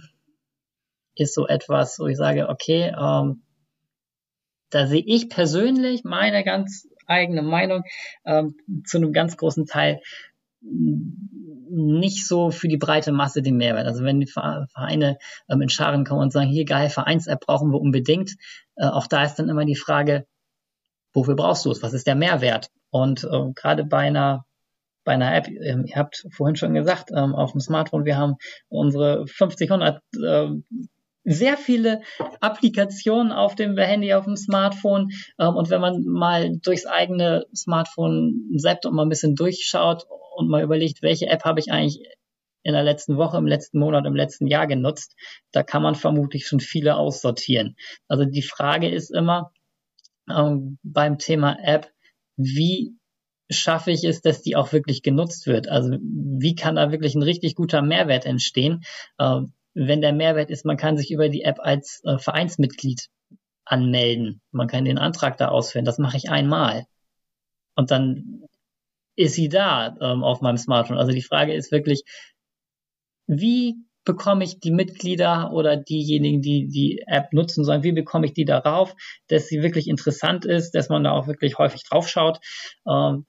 Speaker 3: ist so etwas, wo ich sage, okay, ähm, da sehe ich persönlich meine ganz eigene Meinung ähm, zu einem ganz großen Teil nicht so für die breite Masse den Mehrwert. Also wenn die Vereine ähm, in Scharen kommen und sagen, hier geil, Vereins-App brauchen wir unbedingt, äh, auch da ist dann immer die Frage, wofür brauchst du es? Was ist der Mehrwert? Und äh, gerade bei einer bei einer App, ähm, ihr habt vorhin schon gesagt, ähm, auf dem Smartphone, wir haben unsere 50, 100 äh, sehr viele Applikationen auf dem Handy, auf dem Smartphone. Ähm, und wenn man mal durchs eigene Smartphone zappt und mal ein bisschen durchschaut und mal überlegt, welche App habe ich eigentlich in der letzten Woche, im letzten Monat, im letzten Jahr genutzt, da kann man vermutlich schon viele aussortieren. Also die Frage ist immer ähm, beim Thema App, wie schaffe ich es, dass die auch wirklich genutzt wird? Also wie kann da wirklich ein richtig guter Mehrwert entstehen? Ähm, wenn der Mehrwert ist, man kann sich über die App als äh, Vereinsmitglied anmelden. Man kann den Antrag da ausführen. Das mache ich einmal. Und dann ist sie da ähm, auf meinem Smartphone. Also die Frage ist wirklich, wie bekomme ich die Mitglieder oder diejenigen, die die App nutzen sollen, wie bekomme ich die darauf, dass sie wirklich interessant ist, dass man da auch wirklich häufig draufschaut. Ähm,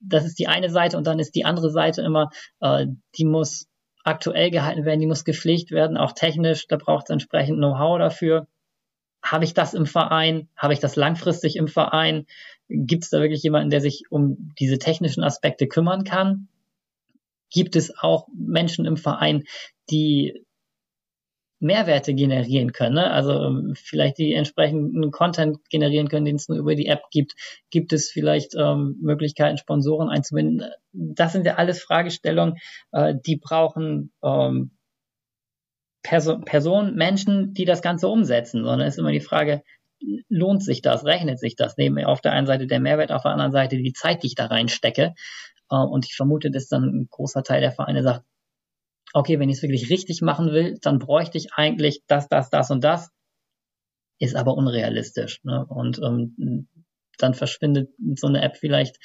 Speaker 3: das ist die eine Seite und dann ist die andere Seite immer, äh, die muss aktuell gehalten werden, die muss gepflegt werden, auch technisch, da braucht es entsprechend Know-how dafür. Habe ich das im Verein? Habe ich das langfristig im Verein? Gibt es da wirklich jemanden, der sich um diese technischen Aspekte kümmern kann? Gibt es auch Menschen im Verein, die Mehrwerte generieren können, ne? also ähm, vielleicht die entsprechenden Content generieren können, den es nur über die App gibt. Gibt es vielleicht ähm, Möglichkeiten, Sponsoren einzubinden? Das sind ja alles Fragestellungen, äh, die brauchen ähm, Perso Personen, Menschen, die das Ganze umsetzen, sondern es ist immer die Frage, lohnt sich das, rechnet sich das? Neben auf der einen Seite der Mehrwert, auf der anderen Seite die Zeit, die ich da reinstecke. Äh, und ich vermute, dass dann ein großer Teil der Vereine sagt, okay, wenn ich es wirklich richtig machen will, dann bräuchte ich eigentlich das, das, das und das. Ist aber unrealistisch. Ne? Und ähm, dann verschwindet so eine App vielleicht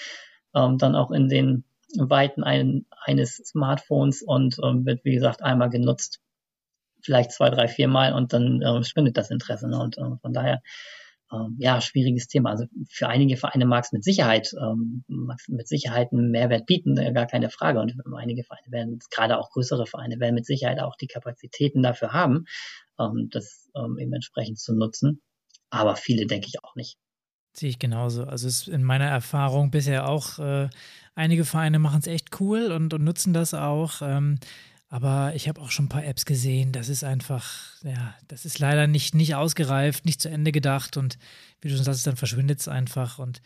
Speaker 3: ähm, dann auch in den Weiten ein, eines Smartphones und ähm, wird, wie gesagt, einmal genutzt. Vielleicht zwei, drei, vier Mal und dann ähm, verschwindet das Interesse. Ne? Und äh, von daher ähm, ja, schwieriges Thema. Also für einige Vereine mag es mit Sicherheit, ähm, mit Sicherheit einen Mehrwert bieten, äh, gar keine Frage. Und einige Vereine werden, gerade auch größere Vereine, werden mit Sicherheit auch die Kapazitäten dafür haben, ähm, das ähm, eben entsprechend zu nutzen. Aber viele denke ich auch nicht.
Speaker 1: Sehe ich genauso. Also es ist in meiner Erfahrung bisher auch, äh, einige Vereine machen es echt cool und, und nutzen das auch. Ähm, aber ich habe auch schon ein paar Apps gesehen. Das ist einfach, ja, das ist leider nicht, nicht ausgereift, nicht zu Ende gedacht. Und wie du schon sagst, dann verschwindet es einfach. Und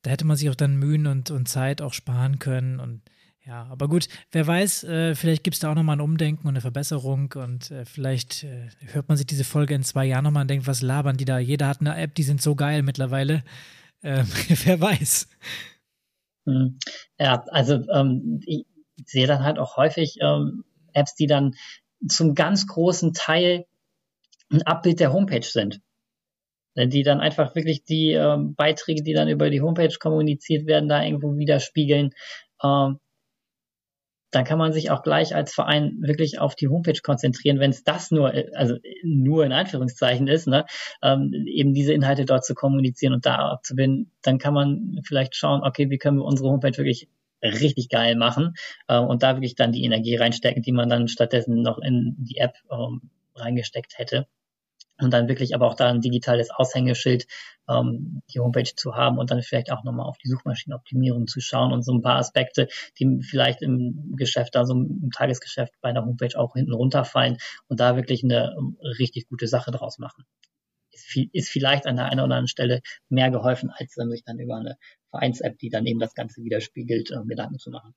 Speaker 1: da hätte man sich auch dann Mühen und, und Zeit auch sparen können. Und ja, aber gut, wer weiß, äh, vielleicht gibt es da auch nochmal ein Umdenken und eine Verbesserung. Und äh, vielleicht äh, hört man sich diese Folge in zwei Jahren nochmal und denkt, was labern die da? Jeder hat eine App, die sind so geil mittlerweile. Ähm, wer weiß.
Speaker 3: Hm. Ja, also ähm, ich sehe dann halt auch häufig, ähm, Apps, die dann zum ganz großen Teil ein Abbild der Homepage sind. Die dann einfach wirklich die äh, Beiträge, die dann über die Homepage kommuniziert werden, da irgendwo widerspiegeln. Ähm, dann kann man sich auch gleich als Verein wirklich auf die Homepage konzentrieren, wenn es das nur, also nur in Anführungszeichen ist, ne, ähm, eben diese Inhalte dort zu kommunizieren und da abzubinden, dann kann man vielleicht schauen, okay, wie können wir unsere Homepage wirklich richtig geil machen äh, und da wirklich dann die Energie reinstecken, die man dann stattdessen noch in die App ähm, reingesteckt hätte. Und dann wirklich aber auch da ein digitales Aushängeschild, ähm, die Homepage zu haben und dann vielleicht auch nochmal auf die Suchmaschinenoptimierung zu schauen und so ein paar Aspekte, die vielleicht im Geschäft, also im Tagesgeschäft bei der Homepage auch hinten runterfallen und da wirklich eine ähm, richtig gute Sache draus machen. Ist, vielleicht an der einen oder anderen Stelle mehr geholfen, als sich dann über eine Vereins-App, die dann eben das Ganze widerspiegelt, äh, Gedanken zu machen.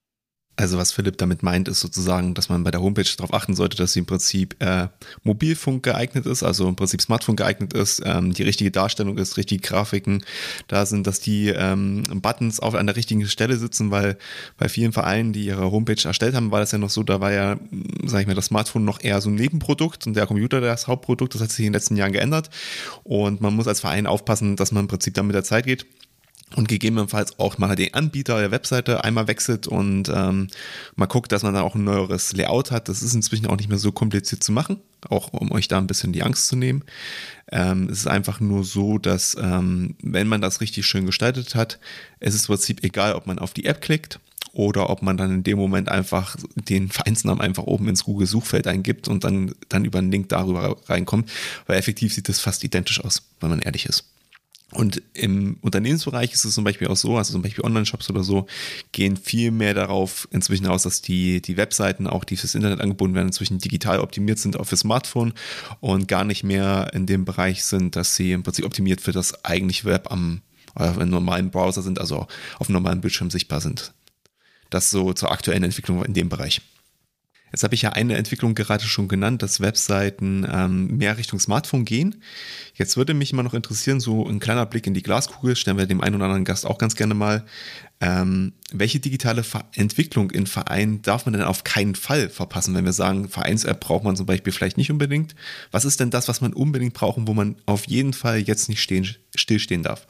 Speaker 2: Also was Philipp damit meint, ist sozusagen, dass man bei der Homepage darauf achten sollte, dass sie im Prinzip äh, Mobilfunk geeignet ist, also im Prinzip Smartphone geeignet ist, ähm, die richtige Darstellung ist, richtige Grafiken da sind, dass die ähm, Buttons auch an der richtigen Stelle sitzen, weil bei vielen Vereinen, die ihre Homepage erstellt haben, war das ja noch so, da war ja, sage ich mal, das Smartphone noch eher so ein Nebenprodukt und der Computer das Hauptprodukt, das hat sich in den letzten Jahren geändert und man muss als Verein aufpassen, dass man im Prinzip dann mit der Zeit geht und gegebenenfalls auch mal den Anbieter der Webseite einmal wechselt und ähm, mal guckt, dass man dann auch ein neueres Layout hat. Das ist inzwischen auch nicht mehr so kompliziert zu machen, auch um euch da ein bisschen die Angst zu nehmen. Ähm, es ist einfach nur so, dass ähm, wenn man das richtig schön gestaltet hat, es ist im Prinzip egal, ob man auf die App klickt oder ob man dann in dem Moment einfach den Vereinsnamen einfach oben ins Google-Suchfeld eingibt und dann, dann über einen Link darüber reinkommt, weil effektiv sieht das fast identisch aus, wenn man ehrlich ist. Und im Unternehmensbereich ist es zum Beispiel auch so, also zum Beispiel Online-Shops oder so, gehen viel mehr darauf inzwischen aus, dass die, die Webseiten, auch die fürs Internet angeboten werden, inzwischen digital optimiert sind, auch für Smartphone und gar nicht mehr in dem Bereich sind, dass sie im Prinzip optimiert für das eigentliche Web am im normalen Browser sind, also auf einem normalen Bildschirm sichtbar sind. Das so zur aktuellen Entwicklung in dem Bereich. Jetzt habe ich ja eine Entwicklung gerade schon genannt, dass Webseiten ähm, mehr Richtung Smartphone gehen. Jetzt würde mich immer noch interessieren, so ein kleiner Blick in die Glaskugel, stellen wir dem einen oder anderen Gast auch ganz gerne mal. Ähm, welche digitale Ver Entwicklung in Vereinen darf man denn auf keinen Fall verpassen, wenn wir sagen, Vereins-App braucht man zum Beispiel vielleicht nicht unbedingt? Was ist denn das, was man unbedingt braucht wo man auf jeden Fall jetzt nicht stehen, stillstehen darf?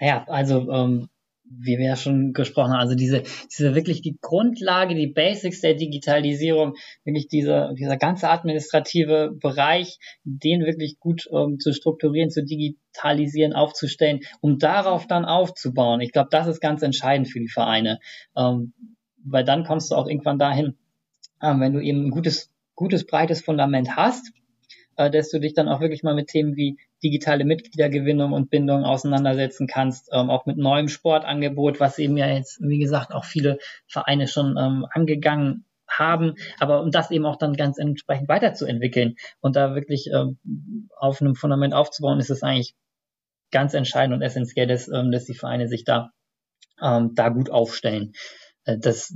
Speaker 3: Ja, also ähm, wie wir ja schon gesprochen haben, also diese, diese wirklich die Grundlage, die Basics der Digitalisierung, wirklich dieser, dieser ganze administrative Bereich, den wirklich gut ähm, zu strukturieren, zu digitalisieren, aufzustellen, um darauf dann aufzubauen. Ich glaube, das ist ganz entscheidend für die Vereine, ähm, weil dann kommst du auch irgendwann dahin, ähm, wenn du eben ein gutes, gutes, breites Fundament hast, äh, dass du dich dann auch wirklich mal mit Themen wie digitale Mitgliedergewinnung und Bindung auseinandersetzen kannst, ähm, auch mit neuem Sportangebot, was eben ja jetzt, wie gesagt, auch viele Vereine schon ähm, angegangen haben, aber um das eben auch dann ganz entsprechend weiterzuentwickeln und da wirklich ähm, auf einem Fundament aufzubauen, ist es eigentlich ganz entscheidend und essentiell, dass, ähm, dass die Vereine sich da, ähm, da gut aufstellen. Äh, das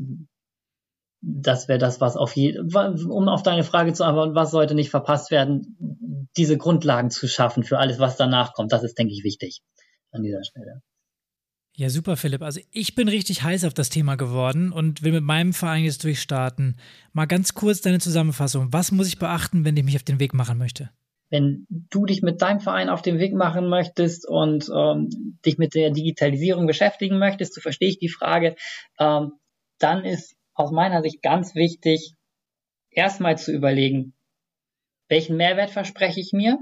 Speaker 3: das wäre das, was auf je, um auf deine Frage zu antworten, was sollte nicht verpasst werden, diese Grundlagen zu schaffen für alles, was danach kommt. Das ist, denke ich, wichtig an dieser Stelle.
Speaker 1: Ja, super, Philipp. Also ich bin richtig heiß auf das Thema geworden und will mit meinem Verein jetzt durchstarten. Mal ganz kurz deine Zusammenfassung. Was muss ich beachten, wenn ich mich auf den Weg machen möchte?
Speaker 3: Wenn du dich mit deinem Verein auf den Weg machen möchtest und ähm, dich mit der Digitalisierung beschäftigen möchtest, so verstehe ich die Frage, ähm, dann ist aus meiner Sicht ganz wichtig, erstmal zu überlegen, welchen Mehrwert verspreche ich mir?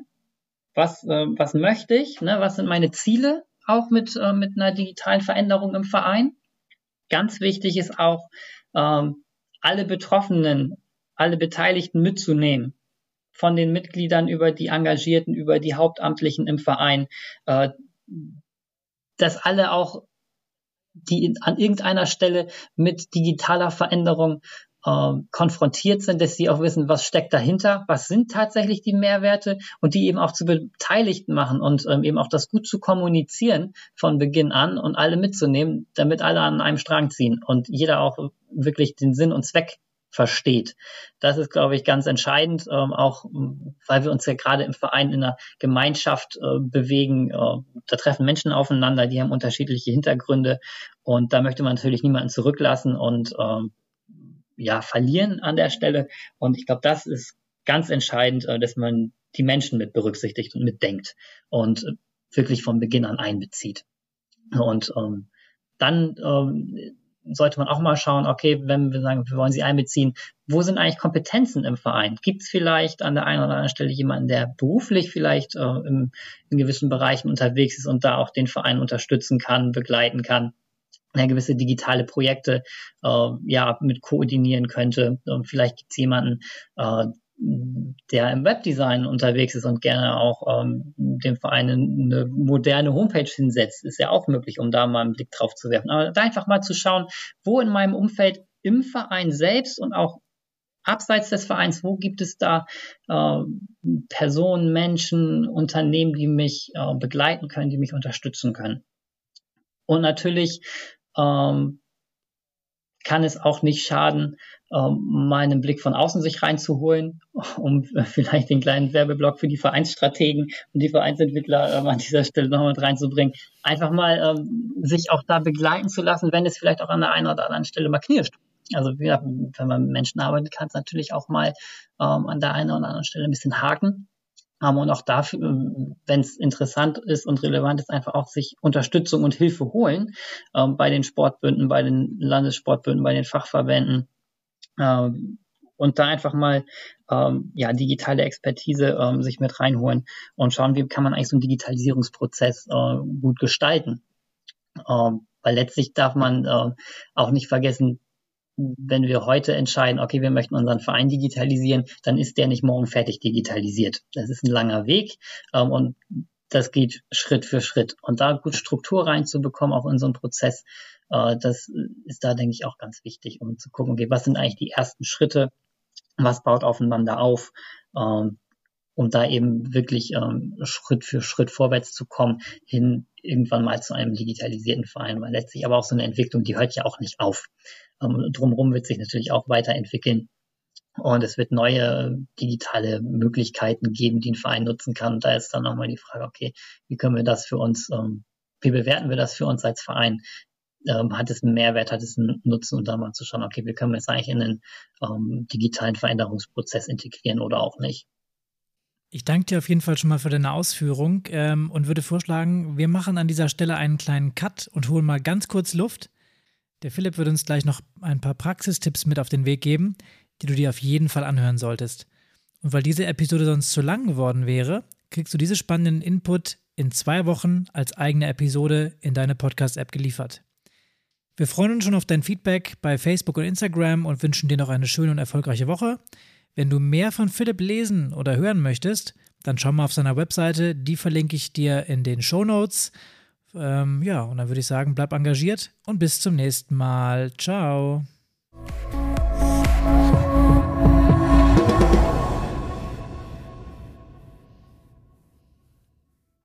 Speaker 3: Was, äh, was möchte ich? Ne? Was sind meine Ziele auch mit, äh, mit einer digitalen Veränderung im Verein? Ganz wichtig ist auch, ähm, alle Betroffenen, alle Beteiligten mitzunehmen. Von den Mitgliedern über die Engagierten, über die Hauptamtlichen im Verein, äh, dass alle auch die an irgendeiner Stelle mit digitaler Veränderung äh, konfrontiert sind, dass sie auch wissen, was steckt dahinter, was sind tatsächlich die Mehrwerte und die eben auch zu Beteiligten machen und ähm, eben auch das gut zu kommunizieren von Beginn an und alle mitzunehmen, damit alle an einem Strang ziehen und jeder auch wirklich den Sinn und Zweck versteht. Das ist, glaube ich, ganz entscheidend, ähm, auch weil wir uns ja gerade im Verein in einer Gemeinschaft äh, bewegen. Äh, da treffen Menschen aufeinander, die haben unterschiedliche Hintergründe und da möchte man natürlich niemanden zurücklassen und ähm, ja verlieren an der Stelle. Und ich glaube, das ist ganz entscheidend, äh, dass man die Menschen mit berücksichtigt und mitdenkt und wirklich von Beginn an einbezieht. Und ähm, dann ähm, sollte man auch mal schauen, okay, wenn wir sagen, wir wollen sie einbeziehen, wo sind eigentlich Kompetenzen im Verein? Gibt es vielleicht an der einen oder anderen Stelle jemanden, der beruflich vielleicht äh, im, in gewissen Bereichen unterwegs ist und da auch den Verein unterstützen kann, begleiten kann? Ja, gewisse digitale Projekte äh, ja mit koordinieren könnte. Und vielleicht gibt es jemanden, äh, der im Webdesign unterwegs ist und gerne auch ähm, dem Verein eine moderne Homepage hinsetzt, ist ja auch möglich, um da mal einen Blick drauf zu werfen. Aber da einfach mal zu schauen, wo in meinem Umfeld im Verein selbst und auch abseits des Vereins, wo gibt es da äh, Personen, Menschen, Unternehmen, die mich äh, begleiten können, die mich unterstützen können. Und natürlich ähm, kann es auch nicht schaden, ähm, mal einen Blick von außen sich reinzuholen, um vielleicht den kleinen Werbeblock für die Vereinsstrategen und die Vereinsentwickler ähm, an dieser Stelle nochmal mit reinzubringen. Einfach mal ähm, sich auch da begleiten zu lassen, wenn es vielleicht auch an der einen oder anderen Stelle mal knirscht. Also wenn man mit Menschen arbeitet, kann es natürlich auch mal ähm, an der einen oder anderen Stelle ein bisschen haken. Um, und auch dafür, wenn es interessant ist und relevant ist, einfach auch sich Unterstützung und Hilfe holen ähm, bei den Sportbünden, bei den Landessportbünden, bei den Fachverbänden, ähm, und da einfach mal ähm, ja digitale Expertise ähm, sich mit reinholen und schauen, wie kann man eigentlich so einen Digitalisierungsprozess äh, gut gestalten. Ähm, weil letztlich darf man äh, auch nicht vergessen, wenn wir heute entscheiden, okay, wir möchten unseren Verein digitalisieren, dann ist der nicht morgen fertig digitalisiert. Das ist ein langer Weg ähm, und das geht Schritt für Schritt. Und da gut Struktur reinzubekommen auf unseren Prozess, äh, das ist da, denke ich, auch ganz wichtig, um zu gucken, okay, was sind eigentlich die ersten Schritte, was baut aufeinander auf, ähm, um da eben wirklich ähm, Schritt für Schritt vorwärts zu kommen, hin irgendwann mal zu einem digitalisierten Verein, weil letztlich aber auch so eine Entwicklung, die hört ja auch nicht auf. Ähm, drumherum wird sich natürlich auch weiterentwickeln. Und es wird neue digitale Möglichkeiten geben, die ein Verein nutzen kann. Und da ist dann nochmal die Frage, okay, wie können wir das für uns, ähm, wie bewerten wir das für uns als Verein? ähm, hat es einen Mehrwert, hat es einen Nutzen und da mal zu schauen, okay, wie können wir es eigentlich in den ähm, digitalen Veränderungsprozess integrieren oder auch nicht.
Speaker 1: Ich danke dir auf jeden Fall schon mal für deine Ausführung ähm, und würde vorschlagen, wir machen an dieser Stelle einen kleinen Cut und holen mal ganz kurz Luft. Der Philipp wird uns gleich noch ein paar Praxistipps mit auf den Weg geben, die du dir auf jeden Fall anhören solltest. Und weil diese Episode sonst zu lang geworden wäre, kriegst du diese spannenden Input in zwei Wochen als eigene Episode in deine Podcast-App geliefert. Wir freuen uns schon auf dein Feedback bei Facebook und Instagram und wünschen dir noch eine schöne und erfolgreiche Woche. Wenn du mehr von Philipp lesen oder hören möchtest, dann schau mal auf seiner Webseite, die verlinke ich dir in den Show Notes. Ähm, ja, und dann würde ich sagen, bleib engagiert und bis zum nächsten Mal. Ciao.